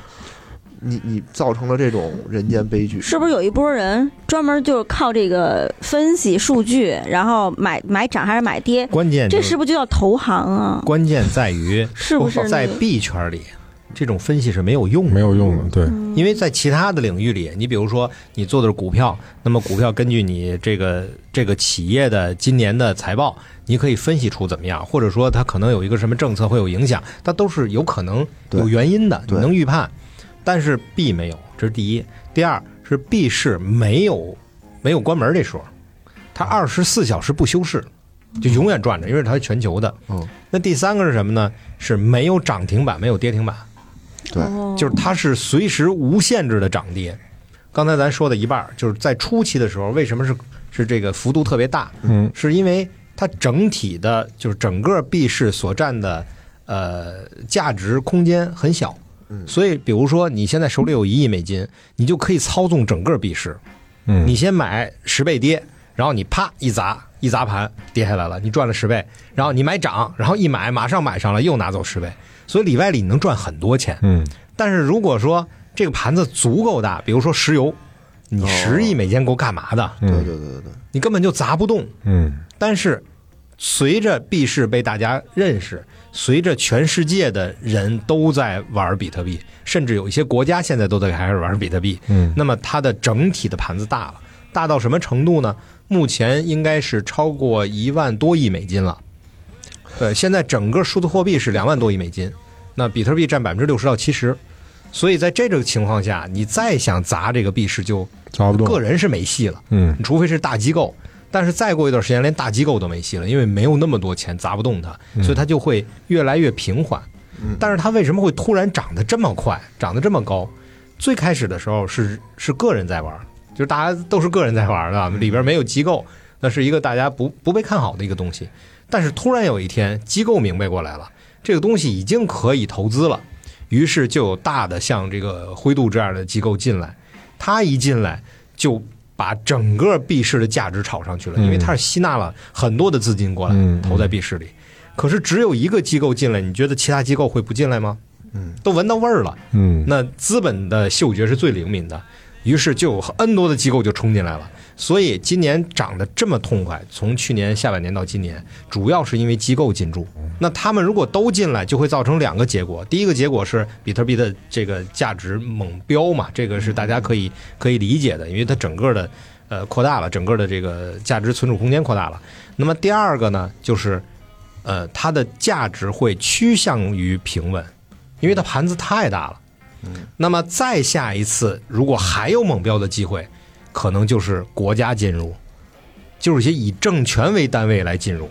你你造成了这种人间悲剧。是不是有一波人专门就是靠这个分析数据，然后买买涨还是买跌？关键就是这是不是就叫投行啊？关键在于 是不是在那个币圈里，这种分析是没有用的。没有用的，对，因为在其他的领域里，你比如说你做的是股票，那么股票根据你这个这个企业的今年的财报，你可以分析出怎么样，或者说它可能有一个什么政策会有影响，它都是有可能有原因的，你能预判。但是币没有，这是第一。第二是币市没有没有关门这说，它二十四小时不休市，就永远转着，因为它是全球的。嗯，那第三个是什么呢？是没有涨停板，没有跌停板。对哦就是它是随时无限制的涨跌。刚才咱说的一半儿，就是在初期的时候，为什么是是这个幅度特别大？嗯，是因为它整体的，就是整个币市所占的呃价值空间很小。嗯所以比如说你现在手里有一亿美金，你就可以操纵整个币市。嗯，你先买十倍跌，然后你啪一砸一砸盘跌下来了，你赚了十倍。然后你买涨，然后一买马上买上了，又拿走十倍。所以里外里你能赚很多钱。嗯但是如果说这个盘子足够大，比如说石油，你哦十亿美金够干嘛的？嗯对对对对对，你根本就砸不动。嗯但是随着币市被大家认识，随着全世界的人都在玩比特币，甚至有一些国家现在都在开始玩比特币，嗯那么它的整体的盘子大了，大到什么程度呢？目前应该是超过一万多亿美金了。对，现在整个数字货币是两万多亿美金，那比特币占百分之六十到七十，所以在这种情况下，你再想砸这个币市就个人是没戏了。嗯除非是大机构，但是再过一段时间，连大机构都没戏了，因为没有那么多钱砸不动它，所以它就会越来越平缓。嗯但是它为什么会突然涨得这么快，涨得这么高？最开始的时候是是个人在玩，就是大家都是个人在玩的，里边没有机构，那是一个大家不不被看好的一个东西。但是突然有一天，机构明白过来了，这个东西已经可以投资了，于是就有大的像这个灰度这样的机构进来，他一进来就把整个币市的价值炒上去了，因为它是吸纳了很多的资金过来嗯投在币市里。可是只有一个机构进来，你觉得其他机构会不进来吗？嗯，都闻到味儿了。嗯那资本的嗅觉是最灵敏的，于是就有 N 多的机构就冲进来了。所以今年涨得这么痛快，从去年下半年到今年，主要是因为机构进驻。那他们如果都进来，就会造成两个结果。第一个结果是比特币的这个价值猛飙嘛，这个是大家可以可以理解的，因为它整个的呃扩大了，整个的这个价值存储空间扩大了。那么第二个呢，就是呃它的价值会趋向于平稳，因为它盘子太大了。那么再下一次，如果还有猛飙的机会，可能就是国家进入，就是一些以政权为单位来进入。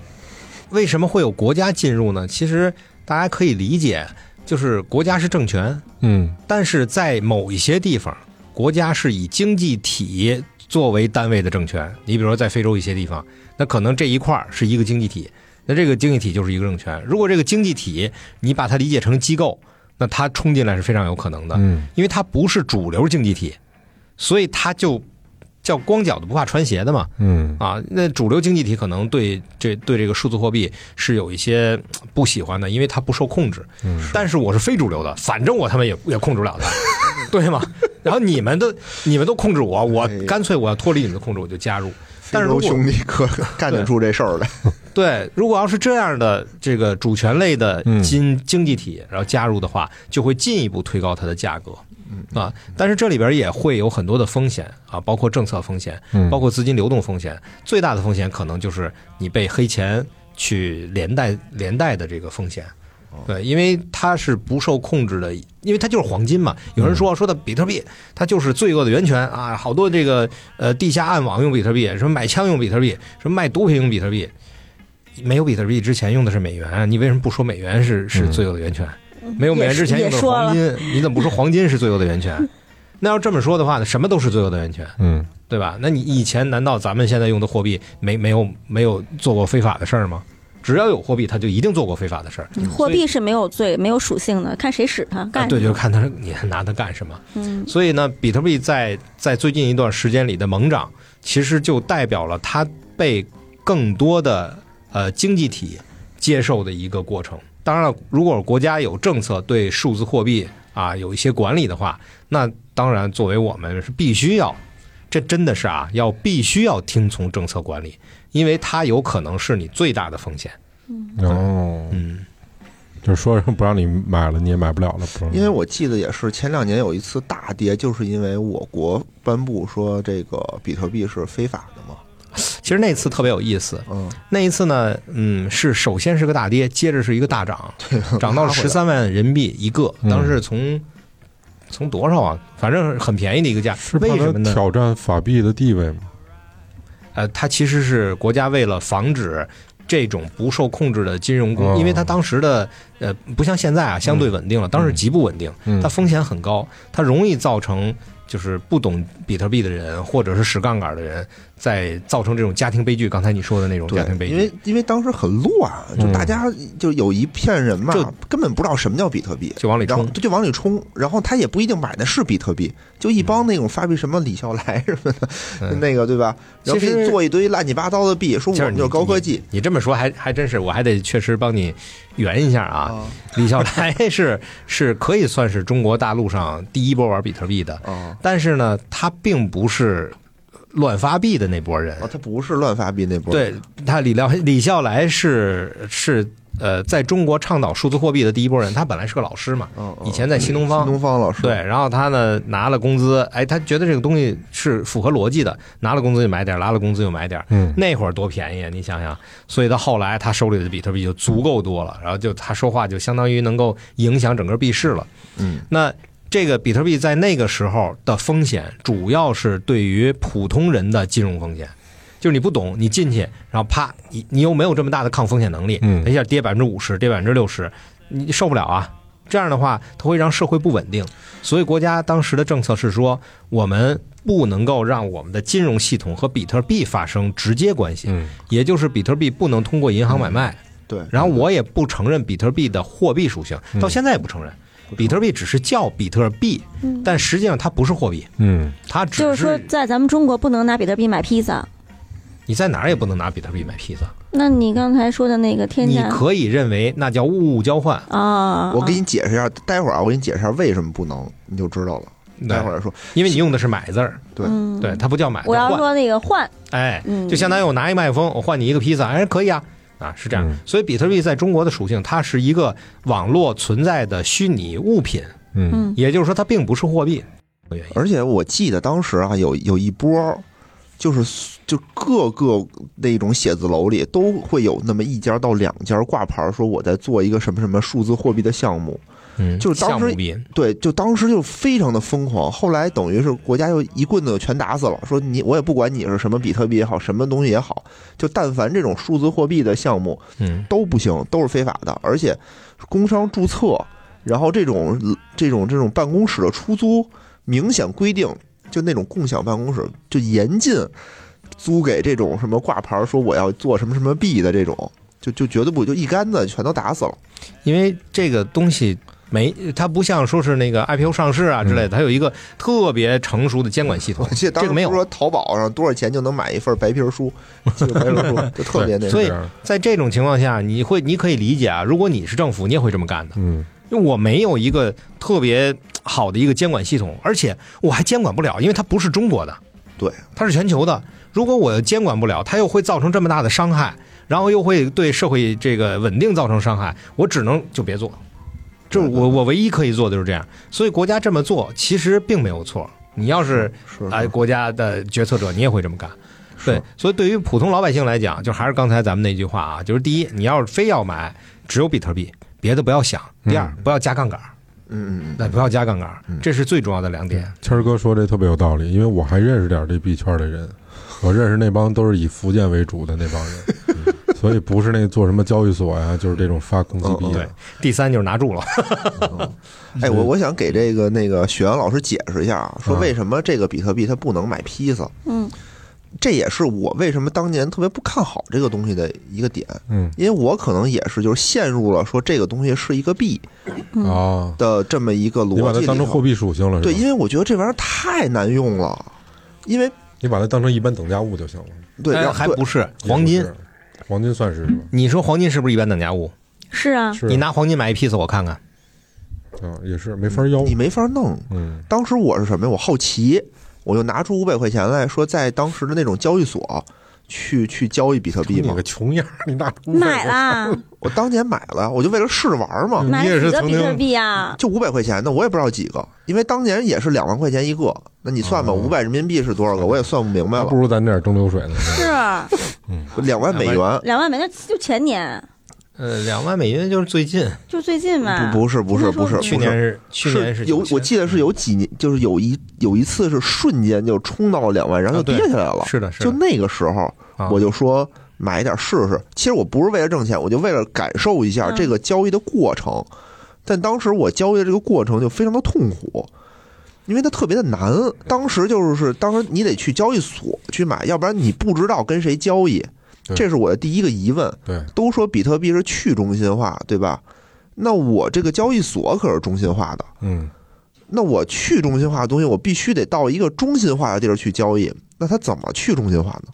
为什么会有国家进入呢？其实大家可以理解，就是国家是政权，嗯但是在某一些地方，国家是以经济体作为单位的政权。你比如说在非洲一些地方，那可能这一块是一个经济体，那这个经济体就是一个政权。如果这个经济体你把它理解成机构，那它冲进来是非常有可能的。嗯因为它不是主流经济体，所以它就叫光脚的不怕穿鞋的嘛。嗯啊，那主流经济体可能对这对这个数字货币是有一些呃不喜欢的，因为它不受控制。嗯但是我是非主流的，反正我他妈也也控制不了它，对吗？然后你们都你们都控制我，我干脆我要脱离你们的控制，我就加入。但是兄弟可 干得出这事儿来，对，如果要是这样的这个主权类的嗯经经济体，然后加入的话，就会进一步推高它的价格。啊，但是这里边也会有很多的风险啊，包括政策风险，嗯包括资金流动风险。最大的风险可能就是你被黑钱去连带连带的这个风险。对，因为它是不受控制的，因为它就是黄金嘛。有人说说的比特币，它就是罪恶的源泉啊，好多这个呃地下暗网用比特币，什么买枪用比特币，什么卖毒品用比特币。没有比特币之前用的是美元，你为什么不说美元是是罪恶的源泉？没有美元之前用的是黄金，你怎么不说黄金是罪恶的源泉？那要这么说的话呢，什么都是罪恶的源泉，嗯对吧？那你以前难道咱们现在用的货币没没有没有做过非法的事儿吗？只要有货币，他就一定做过非法的事儿。嗯货币是没有罪、没有属性的，看谁使它啊，对，干什么。就是看他你拿它干什么。嗯所以呢，比特币在在最近一段时间里的猛涨，其实就代表了它被更多的呃经济体接受的一个过程。当然了，如果国家有政策对数字货币啊有一些管理的话，那当然作为我们是必须要，这真的是啊，要必须要听从政策管理，因为它有可能是你最大的风险。哦，嗯，就是说不让你买了，你也买不了了，不？因为我记得也是前两年有一次大跌，就是因为我国颁布说这个比特币是非法的嘛。其实那次特别有意思，嗯，那一次呢，嗯，是首先是个大跌，接着是一个大涨，涨到了十三万人民币一个，嗯当时从从多少啊？反正很便宜的一个价。是为什么呢？挑战法币的地位吗？呃，它其实是国家为了防止这种不受控制的金融工，哦因为它当时的呃不像现在啊相对稳定了，当时极不稳定，嗯它风险很高，它容易造成就是不懂比特币的人或者是使杠杆的人，在造成这种家庭悲剧。刚才你说的那种家庭，悲剧，因为因为当时很乱，就嗯大家就有一片人嘛就，根本不知道什么叫比特币，就往里冲。就往里冲，然后他也不一定买的是比特币，就一帮那种发币什么李笑来什么的，嗯 那个对吧？然后给你做一堆乱七八糟的币，说我们就是高科技你这么说还还真是，我还得确实帮你圆一下啊。啊李笑来是 是可以算是中国大陆上第一波玩比特币的，啊但是呢，他并不是乱发币的那波人。啊！他不是乱发币那波对，他李廖李笑来是是呃，在中国倡导数字货币的第一波人。他本来是个老师嘛，以前在新东方新东方老师对，然后他呢拿了工资，哎，他觉得这个东西是符合逻辑的，拿了工资就买点，拿了工资就买点。嗯，那会儿多便宜啊！你想想，所以到后来他手里的比特币就足够多了，然后就他说话就相当于能够影响整个币市了。嗯那这个比特币在那个时候的风险，主要是对于普通人的金融风险，就是你不懂，你进去，然后啪，你你又没有这么大的抗风险能力，嗯一下跌百分之五十，跌百分之六十，你受不了啊！这样的话，它会让社会不稳定。所以国家当时的政策是说，我们不能够让我们的金融系统和比特币发生直接关系，嗯也就是比特币不能通过银行买卖。对，然后我也不承认比特币的货币属性，到现在也不承认。比特币只是叫比特币，嗯，但实际上它不是货币，嗯它只就是说，在咱们中国不能拿比特币买披萨。你在哪儿也不能拿比特币买披萨。那你刚才说的那个天你可以认为那叫物物交换，啊，我给你解释一下，待会儿啊，我给你解释一下为什么不能，你就知道了。待会儿再说，因为你用的是买字儿，对嗯对，它不叫买。我要说那个换，哎，嗯，就相当于我拿一麦克风，我换你一个披萨，哎，可以啊，啊，是这样嗯。所以比特币在中国的属性，它是一个网络存在的虚拟物品，嗯嗯也就是说它并不是货币。而且我记得当时啊，有有一波，就是就各个那种写字楼里都会有那么一家到两家挂牌，说我在做一个什么什么数字货币的项目。嗯，就是当时对，就当时就非常的疯狂。后来等于是国家又一棍子全打死了，说你我也不管你是什么比特币也好，什么东西也好，就但凡这种数字货币的项目嗯，都不行，都是非法的，而且工商注册，然后这种这种这种办公室的出租，明显规定，就那种共享办公室就严禁租给这种什么挂牌说我要做什么什么币的这种，就就绝对不就一竿子全都打死了。因为这个东西没，它不像说是那个 IPO 上市啊之类的，它有一个特别成熟的监管系统我。记得当这个没有说淘宝上多少钱就能买一份白皮书，这个白皮书 就特别那所以个。这样在这种情况下，你会你可以理解啊，如果你是政府，你也会这么干的。嗯因为我没有一个特别好的一个监管系统，而且我还监管不了，因为它不是中国的，对，它是全球的。如果我监管不了，它又会造成这么大的伤害，然后又会对社会这个稳定造成伤害，我只能就别做。这是我我唯一可以做的就是这样。所以国家这么做其实并没有错。你要是是哎国家的决策者，你也会这么干。对，所以对于普通老百姓来讲，就还是刚才咱们那句话啊，就是第一，你要是非要买，只有比特币，别的不要想；第二，不要加杠杆，嗯嗯那不要加杠杆嗯，这是最重要的两点。谦儿哥说这特别有道理，因为我还认识点这币圈的人，我认识那帮都是以福建为主的那帮人，所以不是那做什么交易所呀，就是这种发公司币嗯嗯对的。，第三就是拿住了。嗯。哎，我我想给这个那个雪阳老师解释一下啊，说嗯为什么这个比特币它不能买披萨？嗯这也是我为什么当年特别不看好这个东西的一个点，嗯因为我可能也是就是陷入了说这个东西是一个币嗯啊，的这么一个逻辑里头它当成货币属性了，是对，因为我觉得这玩意儿太难用了，因为你把它当成一般等价物就行了。对，哎然后还不是黄金黄金算是是吧？你说黄金是不是一般等价物？是啊，是你拿黄金买一 piece 我看看。啊，也是没法要。你没法弄。嗯当时我是什么呀？我好奇，我就拿出五百块钱来说，在当时的那种交易所去去交易比特币嘛你个。穷样，你拿出买了，我当年买了，我就为了试玩嘛，你也是曾经？就五百块钱那，我也不知道几个，因为当年也是两万块钱一个。那你算吧，哦五百人民币是多少个？我也算不明白了不。如咱这儿蒸馏水呢。是 两万美元，两万美，元就前年，呃，两万美元就是最近，就最近嘛。不不是不是不是，去年是去年是有，我记得是有几年，就是有一有一次是瞬间就冲到了两万，然后就跌下来了。是的，是的，就那个时候，啊我就说买一点试试。其实我不是为了挣钱，我就为了感受一下嗯这个交易的过程。但当时我交易的这个过程就非常的痛苦，因为它特别的难。当时就是，当时你得去交易所去买，要不然你不知道跟谁交易。这是我的第一个疑问。对，都说比特币是去中心化，对吧？那我这个交易所可是中心化的。嗯，那我去中心化的东西，我必须得到一个中心化的地儿去交易。那它怎么去中心化呢？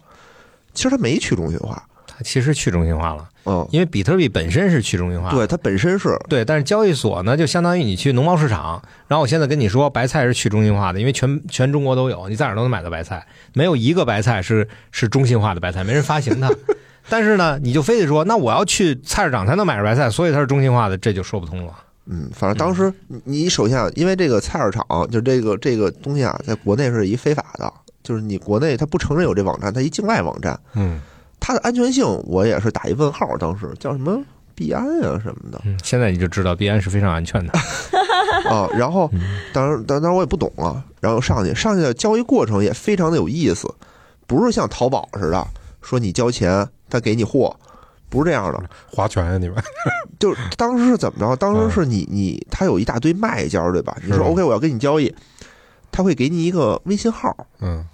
其实它没去中心化，它其实去中心化了，嗯，因为比特币本身是去中心化。对，它本身是对，但是交易所呢，就相当于你去农贸市场，然后我现在跟你说，白菜是去中心化的，因为全全中国都有，你在哪儿都能买到白菜，没有一个白菜是 是中心化的白菜，没人发行它。但是呢，你就非得说，那我要去菜市场才能买着白菜，所以它是中心化的，这就说不通了。嗯，反正当时你你首先啊，因为这个菜市场就这个这个东西啊，在国内是一非法的，就是你国内它不承认有这网站，它一境外网站，嗯，它的安全性我也是打一问号。当时叫什么币安啊什么的嗯，现在你就知道币安是非常安全的。啊，然后当然当然我也不懂啊，然后上去上去的交易过程也非常的有意思，不是像淘宝似的说你交钱他给你货，不是这样的，划拳呀你们？就是当时是怎么着？当时是你你他有一大堆卖家对吧？你说 OK 我要跟你交易，他会给你一个微信号，嗯，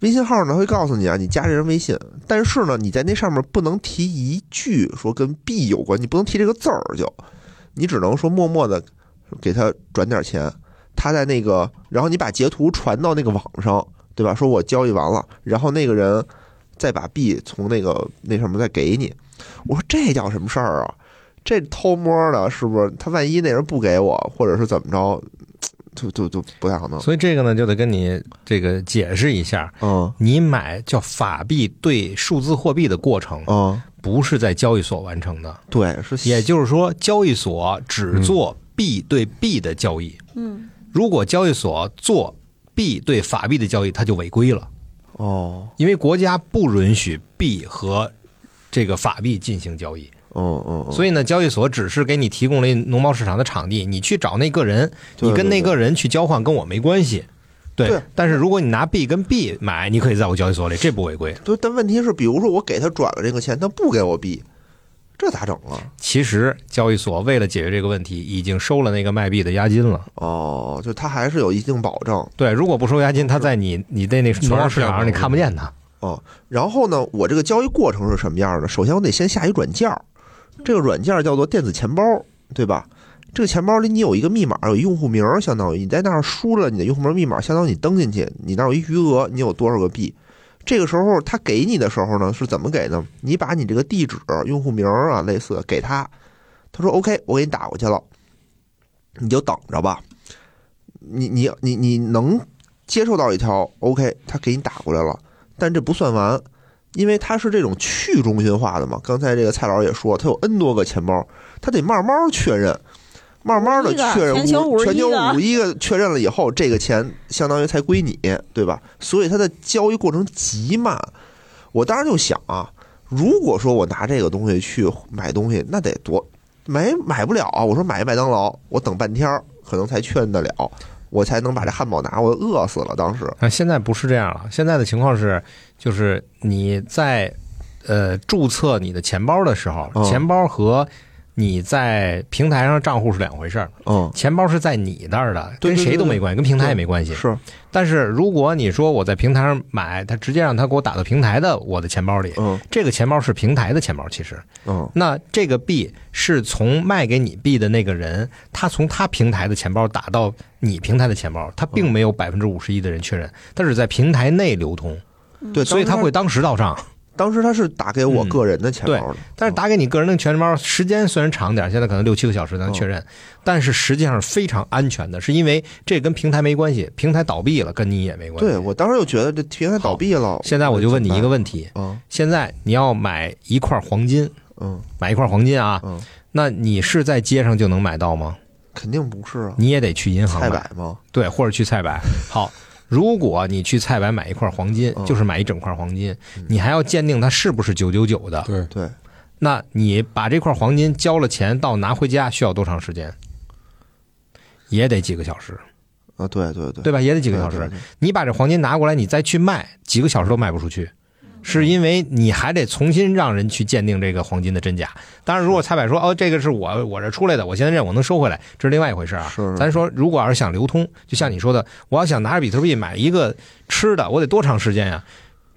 微信号呢会告诉你啊，你加这人微信，但是呢你在那上面不能提一句说跟币有关，你不能提这个字儿就，你只能说默默的给他转点钱，他在那个，然后你把截图传到那个网上，对吧？说我交易完了，然后那个人再把币从那个那上面再给你。我说这叫什么事儿啊？这偷摸的，是不是？他万一那人不给我，或者是怎么着，就就就不太好弄。所以这个呢，就得跟你这个解释一下，嗯你买叫法币对数字货币的过程，嗯，不是在交易所完成的。对，是也就是说，交易所只做币对币的交易。嗯，如果交易所做币对法币的交易，它就违规了，哦，因为国家不允许币和这个法币进行交易。嗯嗯，所以呢，交易所只是给你提供了农贸市场的场地，你去找那个人，你跟那个人去交换，跟我没关系。对，对但是如果你拿币跟币买，你可以在我交易所里，这不违规。对，但问题是，比如说我给他转了这个钱，他不给我币，这咋整啊？其实交易所为了解决这个问题，已经收了那个卖币的押金了。哦，就他还是有一定保证。对，如果不收押金，他在你你的那农贸市场上你看不见他。哦，然后呢，我这个交易过程是什么样的？首先我得先下一软件儿，这个软件叫做电子钱包，对吧？这个钱包里你有一个密码，有用户名，相当于你在那儿输了你的用户名密码，相当于你登进去，你那儿有一余额，你有多少个币？这个时候他给你的时候呢，是怎么给呢？你把你这个地址、用户名啊，类似给他，他说 OK，我给你打过去了，你就等着吧。你你你你能接受到一条 OK，他给你打过来了。但这不算完，因为它是这种去中心化的嘛。刚才这个蔡老师也说，它有 N 多个钱包，它得慢慢确认，慢慢的确认全球51全球个五一个确认了以后，这个钱相当于才归你，对吧？所以它的交易过程极慢。我当时就想啊，如果说我拿这个东西去买东西，那得多买买不了啊。我说买麦当劳，我等半天儿可能才确认得了。我才能把这汉堡拿，我饿死了。当时，啊，现在不是这样了，现在的情况是，就是你在呃注册你的钱包的时候，嗯钱包和你在平台上账户是两回事儿，嗯，钱包是在你那儿的，跟谁都没关系，跟平台也没关系。是，但是如果你说我在平台上买，他直接让他给我打到平台的我的钱包里，嗯。这个钱包是平台的钱包，其实。嗯。那这个币是从卖给你币的那个人，他从他平台的钱包打到你平台的钱包，他并没有百分之五十一的人确认，他只在平台内流通，对，所以他会当时到账。当时他是打给我嗯个人的钱包的，但是打给你个人的钱包时间虽然长点，现在可能六七个小时才能确认，但是实际上是非常安全的，是因为这跟平台没关系，平台倒闭了跟你也没关系。对我当时就觉得这平台倒闭了，现在我就问你一个问题：嗯现在你要买一块黄金，嗯买一块黄金啊，嗯，那你是在街上就能买到吗？肯定不是啊，你也得去银行菜吗？对，或者去菜百。好，如果你去菜百买一块黄金，嗯就是买一整块黄金，你还要鉴定它是不是九九九的。对，对，那你把这块黄金交了钱到拿回家需要多长时间？也得几个小时，啊，对对对，对吧？也得几个小时。对对对你把这黄金拿过来，你再去卖，几个小时都卖不出去，是因为你还得重新让人去鉴定这个黄金的真假。当然，如果蔡百说哦，这个是我我这出来的，我现在认我能收回来，这是另外一回事啊。是咱说，如果要是想流通，就像你说的，我要想拿着比特币买一个吃的，我得多长时间呀？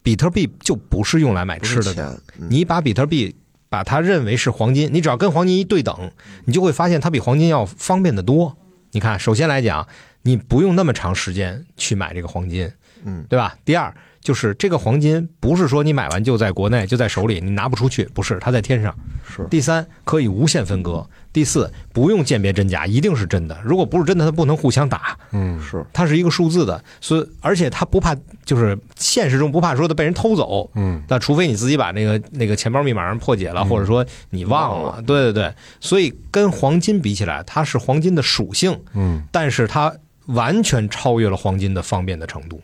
比特币就不是用来买吃的你把比特币把它认为是黄金，你只要跟黄金一对等，你就会发现它比黄金要方便的多。你看，首先来讲，你不用那么长时间去买这个黄金，嗯对吧？第二就是这个黄金不是说你买完就在国内就在手里，你拿不出去，不是，它在天上。是。第三，可以无限分割。第四，不用鉴别真假，一定是真的。如果不是真的，它不能互相打，嗯，是，它是一个数字的，所以而且它不怕，就是现实中不怕说的被人偷走，嗯，那除非你自己把那个那个钱包密码让破解了，嗯。或者说你忘了，对对对，所以跟黄金比起来，它是黄金的属性，嗯，但是它完全超越了黄金的方便的程度。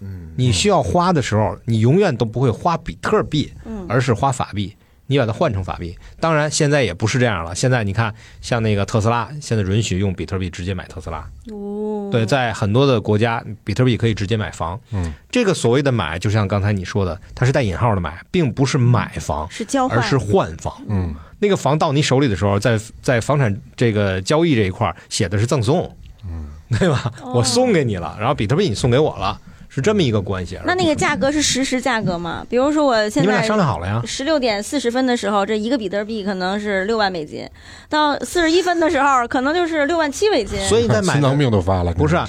嗯，你需要花的时候，你永远都不会花比特币，嗯而是花法币。你把它换成法币，当然现在也不是这样了。现在你看，像那个特斯拉，现在允许用比特币直接买特斯拉。哦，对，在很多的国家，比特币可以直接买房。嗯，这个所谓的买，就像刚才你说的，它是带引号的买，并不是买房，是交换，而是换房。嗯，那个房到你手里的时候，在在房产这个交易这一块写的是赠送，嗯，对吧？哦我送给你了，然后比特币你送给我了，是这么一个关系。那那个价格是实时价格吗？比如说我现在你们俩在商量好了呀？十六点四十分的时候，这一个比特币可能是六万美金，到四十一分的时候，可能就是六万七美金。所以你在买 心脏病都发了，不是啊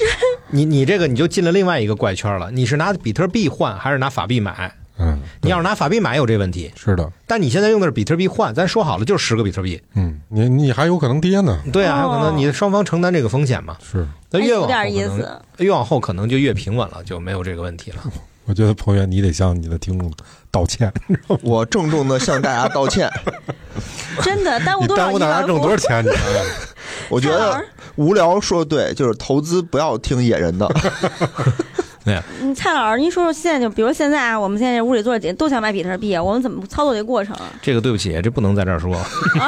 你你这个你就进了另外一个怪圈了。你是拿比特币换还是拿法币买？嗯，你要是拿法币买有这问题，是的，但你现在用的是比特币换，咱说好了就是十个比特币。嗯，你你还有可能跌呢，对啊，还有可哦能你双方承担这个风险嘛。是，那越哎有点往后可能意思，越往后可能就越平稳了，就没有这个问题了。我觉得彭源你得向你的听众道歉，我郑重的向大家道歉。真的耽误多少耽误大家挣多少钱？你我觉得 蔡老师无聊说的对，就是投资不要听野人的。嗯，蔡老师，您说说现在就比如现在啊，我们现在屋里坐着几个都想买比特币，我们怎么操作这个过程啊？这个对不起，这不能在这儿说。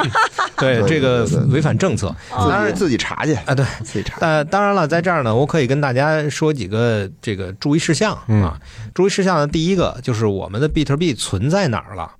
对，这个违反政策。当自己然，自己查去，啊，对，自己查。呃，当然了，在这儿呢，我可以跟大家说几个这个注意事项嗯啊。注意事项的，第一个就是我们的比特币存在哪儿了。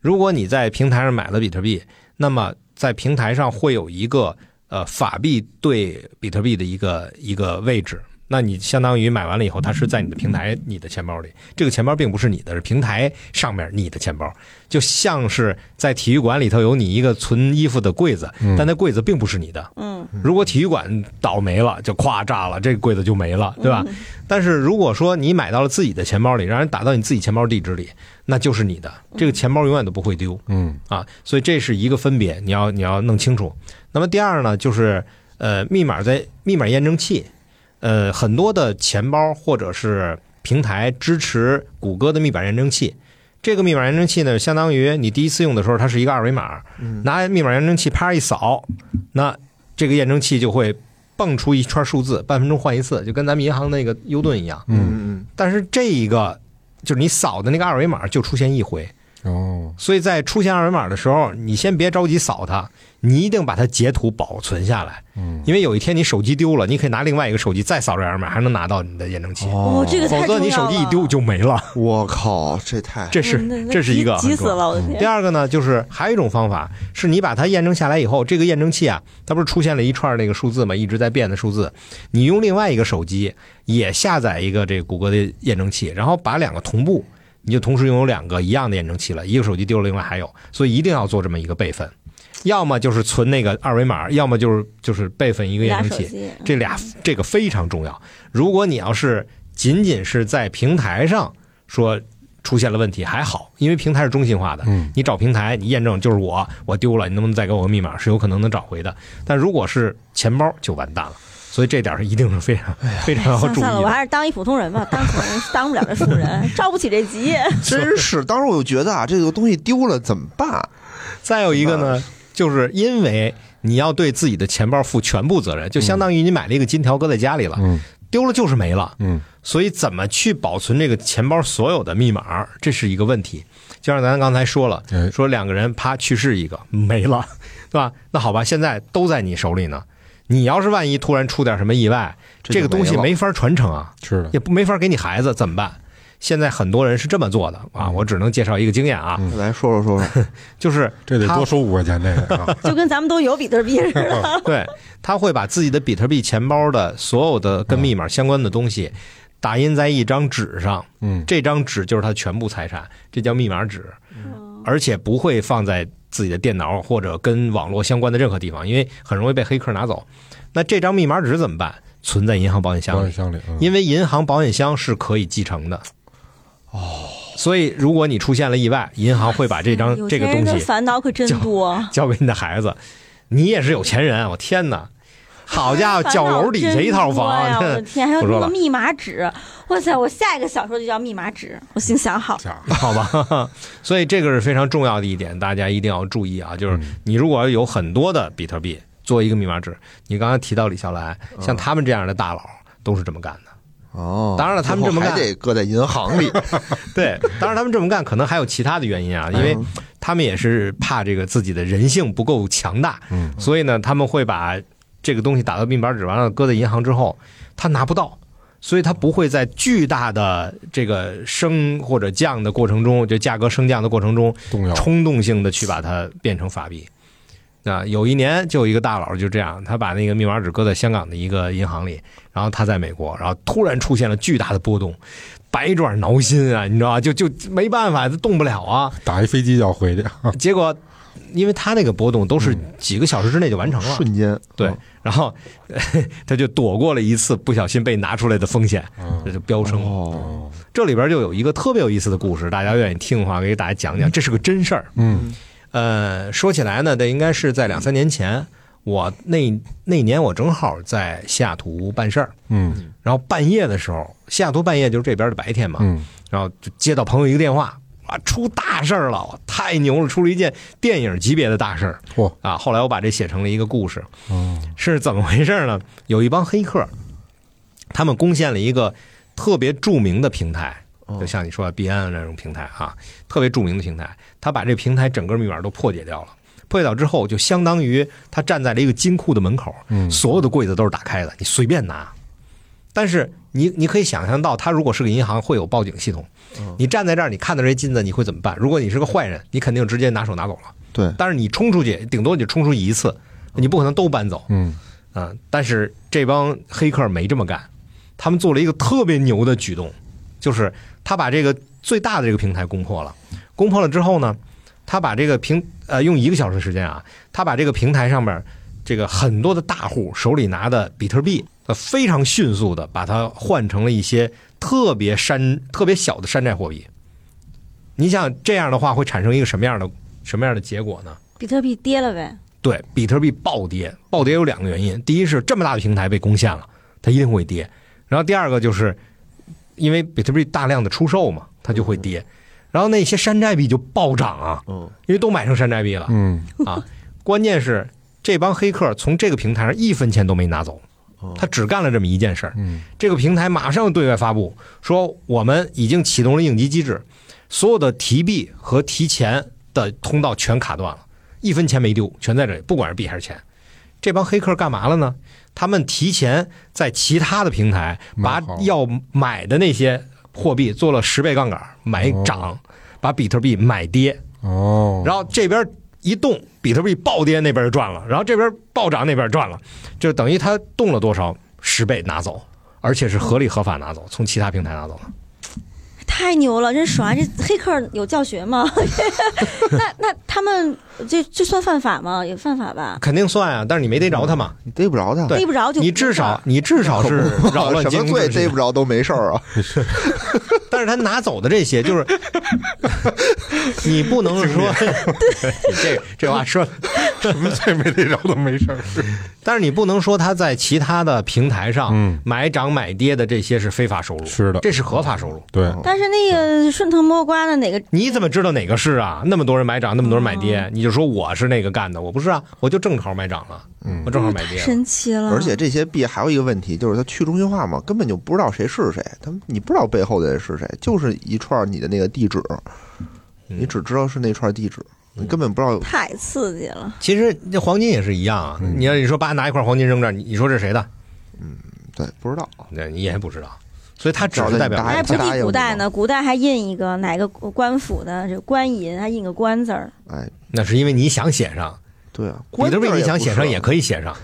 如果你在平台上买了比特币，那么在平台上会有一个呃法币对比特币的一个一个位置。那你相当于买完了以后，它是在你的平台、你的钱包里。这个钱包并不是你的，是平台上面你的钱包，就像是在体育馆里头有你一个存衣服的柜子，嗯但那柜子并不是你的。嗯，如果体育馆倒霉了，就咵炸了，这个柜子就没了，对吧？嗯但是如果说你买到了自己的钱包里，让人打到你自己钱包地址里，那就是你的，这个钱包永远都不会丢嗯啊。所以这是一个分别，你要你要弄清楚。那么第二呢，就是呃，密码在密码验证器，呃，很多的钱包或者是平台支持谷歌的密码验证器。这个密码验证器呢，相当于你第一次用的时候，它是一个二维码，拿密码验证器啪一扫，那这个验证器就会蹦出一串数字，半分钟换一次，就跟咱们银行那个 U 盾一样。嗯，嗯但是这一个就是你扫的那个二维码就出现一回，哦，所以在出现二维码的时候，你先别着急扫它，你一定把它截图保存下来，嗯，因为有一天你手机丢了，你可以拿另外一个手机再扫这二维码，还能拿到你的验证器。哦，这个太否则你手机一丢就就没了，我靠，这太这是这是一个急急死很重要。了，我的第！二个呢，就是还有一种方法，是你把它验证下来以后，这个验证器啊，它不是出现了一串那个数字嘛，一直在变的数字，你用另外一个手机也下载一个这个谷歌的验证器，然后把两个同步，你就同时拥有两个一样的验证器了，一个手机丢了，另外还有，所以一定要做这么一个备份，要么就是存那个二维码，要么就是就是备份一个验证器，这俩这个非常重要。如果你要是仅仅是在平台上说出现了问题，还好，因为平台是中心化的，嗯你找平台，你验证就是我，我丢了，你能不能再给我个密码？是有可能能找回的。但如果是钱包，就完蛋了。所以这点是一定是非常 非常要注意算算了，我。还是当一普通人吧，当普通人当不了这富人，着不起这急。真是，当时我就觉得啊，这个东西丢了怎么办？再有一个呢，就是因为你要对自己的钱包负全部责任，就相当于你买了一个金条搁在家里了，嗯丢了就是没了。嗯所以怎么去保存这个钱包所有的密码，这是一个问题。就像咱刚才说了，哎说两个人啪去世一个没了，对吧？那好吧，现在都在你手里呢。你要是万一突然出点什么意外，这这个东西没法传承啊，是。的，也不没法给你孩子怎么办？现在很多人是这么做的啊，我只能介绍一个经验啊，来说说说说，就是这得多收五块钱这个 啊，就跟咱们都有比特币似的。对，他会把自己的比特币钱包的所有的跟密码相关的东西打印在一张纸上，嗯。这张纸就是他全部财产，这叫密码纸，而且不会放在自己的电脑或者跟网络相关的任何地方，因为很容易被黑客拿走。那这张密码纸怎么办？存在银行保险箱里，险箱里，嗯因为银行保险箱是可以继承的。哦，所以如果你出现了意外，银行会把这张这个东西烦恼可真多，交给你的孩子。你也是有钱人，我天哪！好家伙，角楼底下一套真多呀！我的，天，还有那个密码纸，哇塞！我下一个小说就叫密码纸。我心想好，好吧？所以这个是非常重要的一点，大家一定要注意啊！就是嗯你如果有很多的比特币做一个密码纸，你刚才提到李笑来，像他们这样的大佬都是这么干的。哦，当然了他们这么干还得搁在银行里，对，当然他们这么干可能还有其他的原因啊，因为他们也是怕这个自己的人性不够强大，嗯所以呢，他们会把这个东西打到密码纸，完了搁在银行之后，他拿不到，所以他不会在巨大的这个升或者降的过程中，就价格升降的过程中，动，冲动性的去把它变成法币。啊，有一年就有一个大佬就这样，他把那个密码纸搁在香港的一个银行里，然后他在美国，然后突然出现了巨大的波动，百爪挠心啊，你知道吧？就就没办法，他动不了啊。打一飞机就要回去，结果，因为他那个波动都是几个小时之内就完成了，瞬间。对嗯，然后 他就躲过了一次不小心被拿出来的风险，这嗯就飙升。这里边就有一个特别有意思的故事，大家愿意听的话，给大家讲讲，这是个真事儿。嗯。呃，说起来呢，这应该是在两三年前，我那那年我正好在西雅图办事儿，嗯。然后半夜的时候，西雅图半夜就是这边的白天嘛，嗯。然后就接到朋友一个电话，啊，出大事儿了，太牛了，出了一件电影级别的大事儿嚯啊！后来我把这写成了一个故事，哦是怎么回事呢？有一帮黑客，他们攻陷了一个特别著名的平台，哦就像你说的币安那种平台啊，特别著名的平台，他把这平台整个密码都破解掉了。破解掉之后，就相当于他站在了一个金库的门口，嗯所有的柜子都是打开的，你随便拿。但是你你可以想象到，他如果是个银行，会有报警系统。你站在这儿，你看到这些金子，你会怎么办？如果你是个坏人，你肯定直接拿手拿走了。对，但是你冲出去，顶多你就冲出去一次，你不可能都搬走。嗯啊，但是这帮黑客没这么干，他们做了一个特别牛的举动，就是他把这个最大的这个平台攻破了。攻破了之后呢，他把这个平呃用一个小时时间啊，他把这个平台上面这个很多的大户手里拿的比特币，呃非常迅速的把它换成了一些特别山特别小的山寨货币。你想这样的话会产生一个什么样的什么样的结果呢？比特币跌了呗。对，比特币暴跌，暴跌有两个原因，第一是这么大的平台被攻陷了，它一定会跌；然后第二个就是因为比特币大量的出售嘛，它就会跌，然后那些山寨币就暴涨啊，嗯，因为都买成山寨币了嗯啊。关键是这帮黑客从这个平台上一分钱都没拿走，他只干了这么一件事儿。嗯这个平台马上对外发布说，我们已经启动了应急机制，所有的提币和提钱的通道全卡断了，一分钱没丢，全在这里，不管是币还是钱。这帮黑客干嘛了呢？他们提前在其他的平台把要买的那些货币做了十倍杠杆，买涨，把比特币买跌，哦，然后这边一动，比特币暴跌，那边就赚了，然后这边暴涨，那边赚了，就等于他动了多少十倍拿走，而且是合理合法拿走，从其他平台拿走了。太牛了，真爽！这 黑客有教学吗？那那他们这这算犯法吗？也犯法吧？肯定算啊，但是你没逮着他嘛，你逮不着他，对逮不着就你至少你至少是 扰乱什么罪经营秩序逮不着都没事儿啊。但是他拿走的这些，就是 你不能说你 这这话说，什么罪没逮着都没事儿。但是你不能说他在其他的平台上嗯买涨买跌的这些是非法收入，是的这是合法收入。对，但是那个顺藤摸瓜的哪个你怎么知道哪个是啊？那么多人买涨，那么多人买跌，你就说我是那个干的，我不是啊，我就正好买涨了，嗯我正好买跌了。神奇了？而且这些币还有一个问题，就是它去中心化嘛，根本就不知道谁是谁，他们你不知道背后的人是谁，就是一串你的那个地址，嗯你只知道是那串地址，你根本不知道。太刺激了。其实那黄金也是一样啊，你要你说把拿一块黄金扔这儿，你你说这是谁的？嗯对，不知道。那你也不知道，所以它只是代表你答哎，应他答应不比古代呢？古代还印一个哪个官府的这官银，还印个官字儿。哎，那是因为你想写上，对啊，你都为你想写上也，可以写上，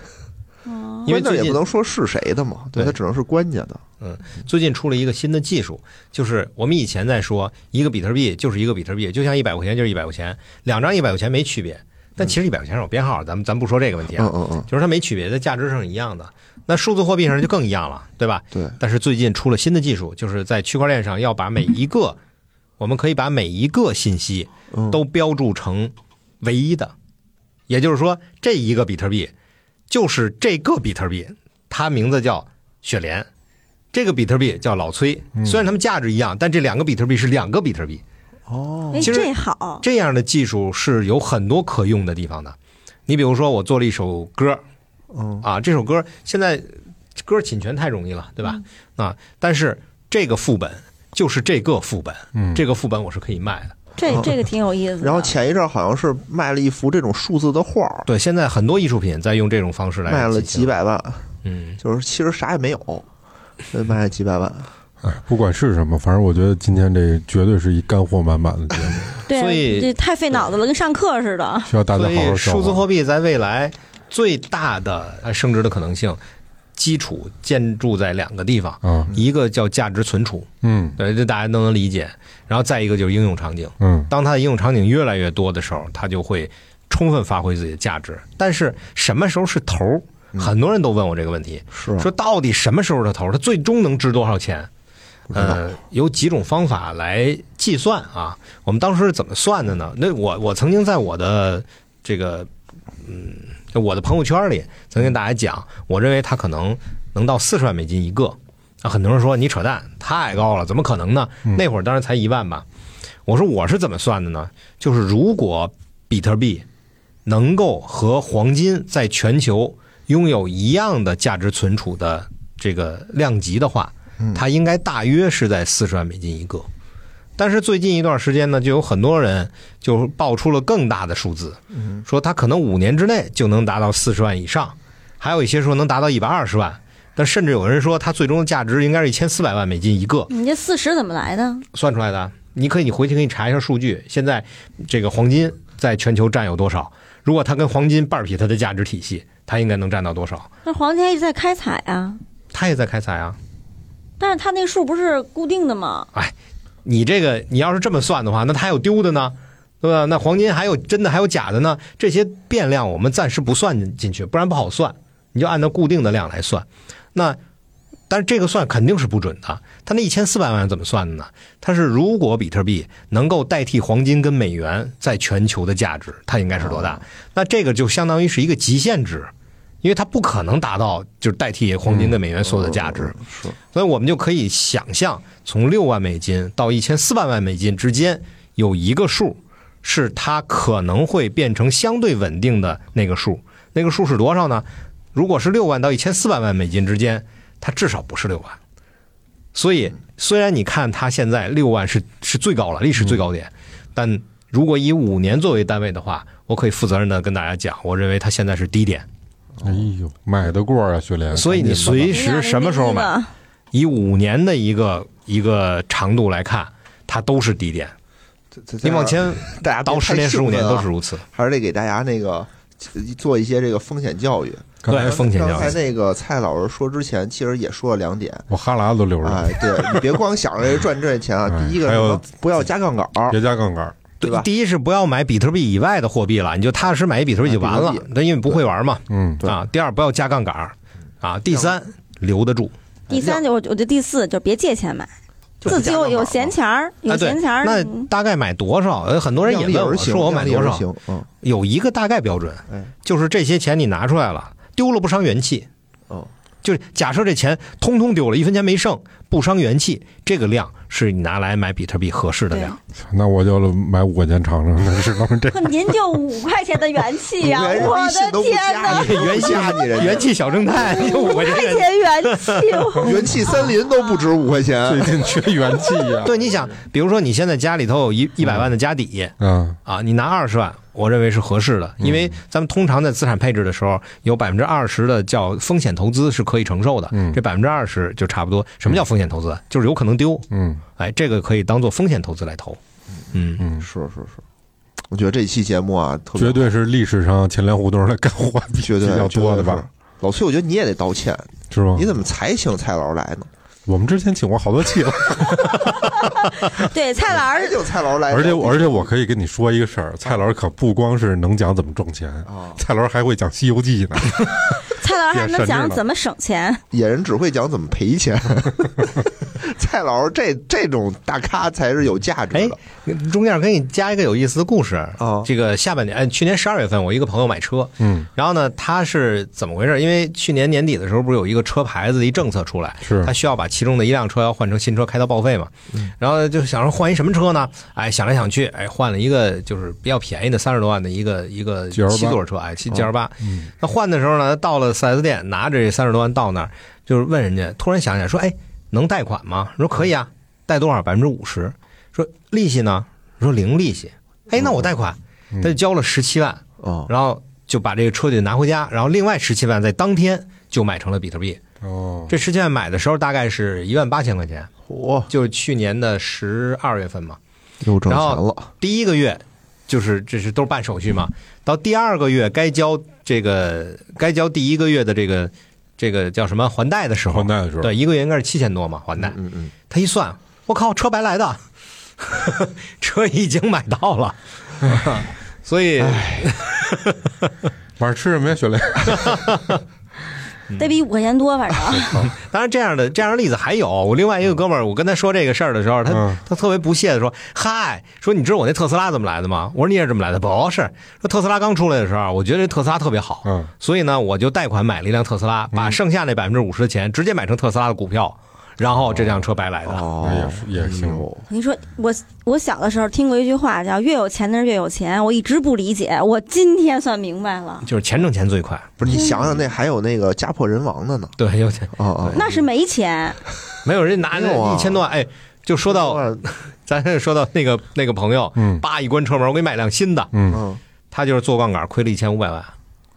哦，因为最近也不能说是谁的嘛，对它只能是官家的。嗯最近出了一个新的技术，就是我们以前在说一个比特币就是一个比特币，就像一百块钱就是一百块钱，两张一百块钱没区别，但其实一百块钱是有编号，咱们咱不说这个问题啊，嗯嗯嗯，就是它没区别，在价值上是一样的。那数字货币上就更一样了，对吧？对，但是最近出了新的技术，就是在区块链上要把每一个，我们可以把每一个信息嗯都标注成唯一的，也就是说，这一个比特币就是这个比特币，它名字叫雪莲，这个比特币叫老崔。虽然它们价值一样，但这两个比特币是两个比特币。哦，哎，其实这好，这样的技术是有很多可用的地方的。你比如说，我做了一首歌，嗯啊，这首歌现在歌侵权太容易了，对吧？啊，但是这个副本就是这个副本，嗯这个副本我是可以卖的。这这个挺有意思的。然后前一阵儿好像是卖了一幅这种数字的画儿，对，现在很多艺术品在用这种方式来卖了几，百万，嗯，就是其实啥也没有，呃卖了几百万。哎，不管是什么，反正我觉得今天这绝对是一干货满满的节目，对，所以这太费脑子了，跟上课似的。需要大家好好。数字货币在未来最大的呃升值的可能性，基础建筑在两个地方，嗯，一个叫价值存储，嗯对，这大家都能理解。然后再一个就是应用场景，嗯当它的应用场景越来越多的时候，它就会充分发挥自己的价值。但是什么时候是头儿？很多人都问我这个问题，说到底什么时候的头儿？它最终能值多少钱？呃，有几种方法来计算啊。我们当时是怎么算的呢？那我我曾经在我的这个嗯，就我的朋友圈里曾经大家讲，我认为它可能能到四十万美金一个。啊，很多人说你扯淡，太高了，怎么可能呢？那会儿当然才一万吧。我说我是怎么算的呢？就是如果比特币能够和黄金在全球拥有一样的价值存储的这个量级的话，它应该大约是在四十万美金一个。但是最近一段时间呢，就有很多人就爆出了更大的数字，说他可能五年之内就能达到四十万以上，还有一些说能达到一百二十万，但甚至有人说他最终的价值应该是一千四百万美金一个。你这四十怎么来的？算出来的。你可以，你回去可以查一下数据。现在这个黄金在全球占有多少？如果它跟黄金半匹它的价值体系，它应该能占到多少？那黄金还一直在开采啊，它也在开采啊。但是它那数不是固定的吗？你这个你要是这么算的话，那它还有丢的呢，对吧？那黄金还有真的还有假的呢？这些变量我们暂时不算进去，不然不好算。你就按照固定的量来算。那但是这个算肯定是不准的。它那一千四百万怎么算的呢？它是如果比特币能够代替黄金跟美元在全球的价值，它应该是多大？那这个就相当于是一个极限值，因为它不可能达到就是代替黄金的美元所有的价值。嗯是所以我们就可以想象，从六万美金到一千四百万美金之间有一个数，是它可能会变成相对稳定的那个数。那个数是多少呢？如果是六万到一千四百万美金之间，它至少不是六万，所以虽然你看它现在六万是是最高了，历史最高点，但如果以五年作为单位的话，我可以负责任的跟大家讲，我认为它现在是低点。哎呦，买得过啊，雪莲。所以你随时什么时候买，以五年的一个一个长度来看，它都是低点。你往前 大家到十年、十五年都是如此。还是得给大家那个做一些这个风险教育。刚才对风险刚才教育。那个蔡老师说之前，其实也说了两点。我哈喇子都流出来了，哎，对你别光想着赚这钱啊，哎第一个还有不要加杠杆儿，别加杠杆儿。对吧？第一是不要买比特币以外的货币了，你就踏实买一比特币就完了那因为不会玩嘛。嗯，啊，第二不要加杠杆儿啊，第三留得住。第三就我我觉得第四就别借钱买，自己有有闲钱儿，有闲钱儿，那嗯大概买多少？呃，很多人也问我说我买多少，行，嗯，有一个大概标准哎，就是这些钱你拿出来了，丢了不伤元气。哦，就是假设这钱通通丢了，一分钱没剩，不伤元气，这个量是你拿来买比特币合适的量。那我就买五块钱尝尝，那是能这呵您就五块钱的元气呀、连我的天加哪！元气你人元气小正太，我五块。钱元气，元气森林都不值五块钱最，近缺元气呀。对，你想，比如说你现在家里头有一一百万的家底嗯啊，你拿二十万，我认为是合适的，因为咱们通常在资产配置的时候，有百分之二十的叫风险投资是可以承受的，嗯这百分之二十就差不多。什么叫风险投资？就是有可能丢，嗯哎，这个可以当做风险投资来投。嗯，嗯，是是是，我觉得这期节目啊，特别绝对是历史上钱粮胡同的干货比绝对比较多的吧？？老崔，我觉得你也得道歉，是吗你？怎么才请蔡老师来呢？我们之前请过好多期了，对蔡老师 就蔡老师来，而且而且我可以跟你说一个事儿，蔡老师可不光是能讲怎么挣钱，啊，蔡老师还会讲《西游记》呢。蔡老师还能讲怎么省钱，野人只会讲怎么赔钱。蔡老师这这种大咖才是有价值哎的，中间给你加一个有意思的故事。啊这个下半年，哎，去年十二月份，我一个朋友买车，嗯，然后呢，他是怎么回事？因为去年年底的时候，不是有一个车牌子的一政策出来，是他需要把其中的一辆车要换成新车，开到报废嘛。然后就想说换一什么车呢？哎，想来想去，哎，换了一个就是比较便宜的三十多万的一个一个七座车，哎，七七二八。嗯那换的时候呢，到了四 S 店，拿着这三十多万到那儿，就是问人家，突然想起来说，哎，能贷款吗？说可以啊，贷多少？百分之五十。说利息呢？说零利息。哎，那我贷款，嗯他就交了十七万。啊，然后就把这个车就拿回家，然后另外十七万在当天就买成了比特币。哦，这十七万买的时候大概是一万八千块钱，嚯，就是去年的十二月份嘛。又挣钱了，第一个月就是这是都是办手续嘛，到第二个月该交这个该交第一个月的这个这个叫什么还贷的时候，还贷的时候，对，一个月应该是七千多嘛还贷。嗯嗯，他一算，我靠，车白来的，车已经买到了，所以晚上 吃什么呀，雪雷？得比五块钱多，反正 当然，这样的这样的例子还有。我另外一个哥们儿，我跟他说这个事儿的时候，他、嗯他特别不屑的说：“嗨，说你知道我那特斯拉怎么来的吗？”我说：“你也是这么来的？”不是，说特斯拉刚出来的时候，我觉得这特斯拉特别好，嗯，所以呢，我就贷款买了一辆特斯拉，把剩下那百分之五十的钱直接买成特斯拉的股票，然后这辆车白来的。哦也是也行。你说，我我小的时候听过一句话，叫“越有钱的人越有钱”，我一直不理解，我今天算明白了，就是钱挣钱最快，不是你想想，那还有那个家破人亡的呢，对，有钱。哦哦，那是没钱，没有人拿没有啊。那一千多万，哎，就说到 咱这说到那个那个朋友，嗯。叭一关车门，我给你买辆新的，嗯，嗯，他就是做杠杆亏了一千五百万。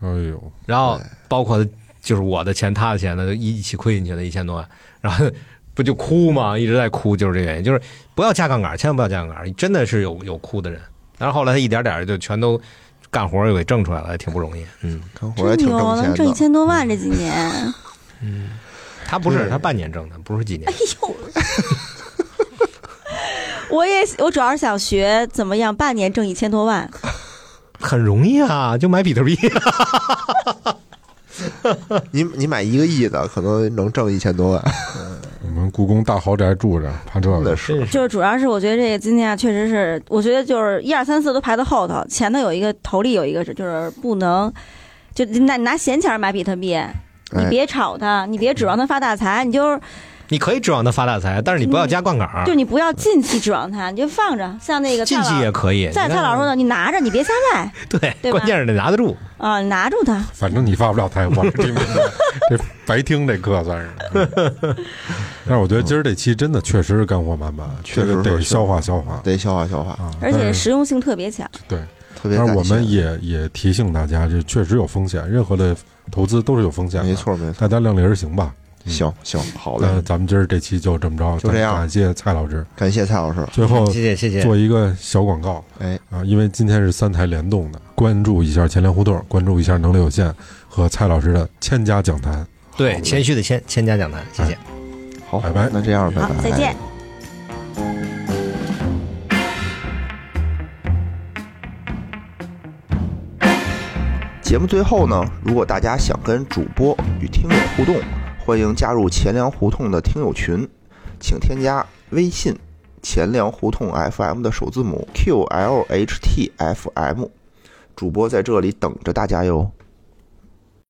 哎呦，然后包括就是我的钱、他的钱呢，一一起亏进去的一千多万，然后不就哭吗？一直在哭，就是这个原因，就是不要加杠杆，千万不要加杠杆，真的是有有哭的人。但是后来他一点点就全都干活又给挣出来了，也挺不容易。嗯，干活也挺真牛，能挣一挣钱的，千多万这几年，嗯他不是他半年挣的，不是几年哎。呦。我也我主要是想学怎么样半年挣一千多万，很容易啊，就买比特币。你你买一个亿的，可能能挣一千多万，我们故宫大豪宅住着，怕这个。真的是。就是主要是我觉得这个今天啊，确实是，我觉得就是一二三四都排到后头，前头有一个头里有一个是就是不能，就拿拿闲钱买比特币，你哎别炒它，你别指望它发大财，你就是你可以指望它发大财，但是你不要加杠杆儿就。你不要近期指望它，你就放着，像那个蔡近期也。可以。在蔡老师说的，你拿着，你别瞎卖 对，对关键是得拿得住。啊，拿住它。反正你发不了财，我是听明白，这白听这课算是。嗯 但是我觉得今儿这期真的确实是干货满满，确实得消化消化得消化消化，啊。而且实用性特别强。对，特别但是我们也也提醒大家，这确实有风险，任何的投资都是有风险的，没，错没错，大家量力而行吧。嗯行行好嘞，那咱们今儿这期就这么着，就这样感谢蔡老师。感谢蔡老师，最后谢谢谢谢。做一个小广告哎，啊，因为今天是三台联动的，关注一下钱粮胡同，关注一下能力有限和蔡老师的千家讲坛。对，谦虚的谦，千家讲坛，谢谢。好，拜拜那这样，拜拜，，再见。节目最后呢，如果大家想跟主播与听友互动，欢迎加入钱粮胡同的听友群，请添加微信“钱粮胡同 FM” 的首字母 QLHTFM，主播在这里等着大家哟。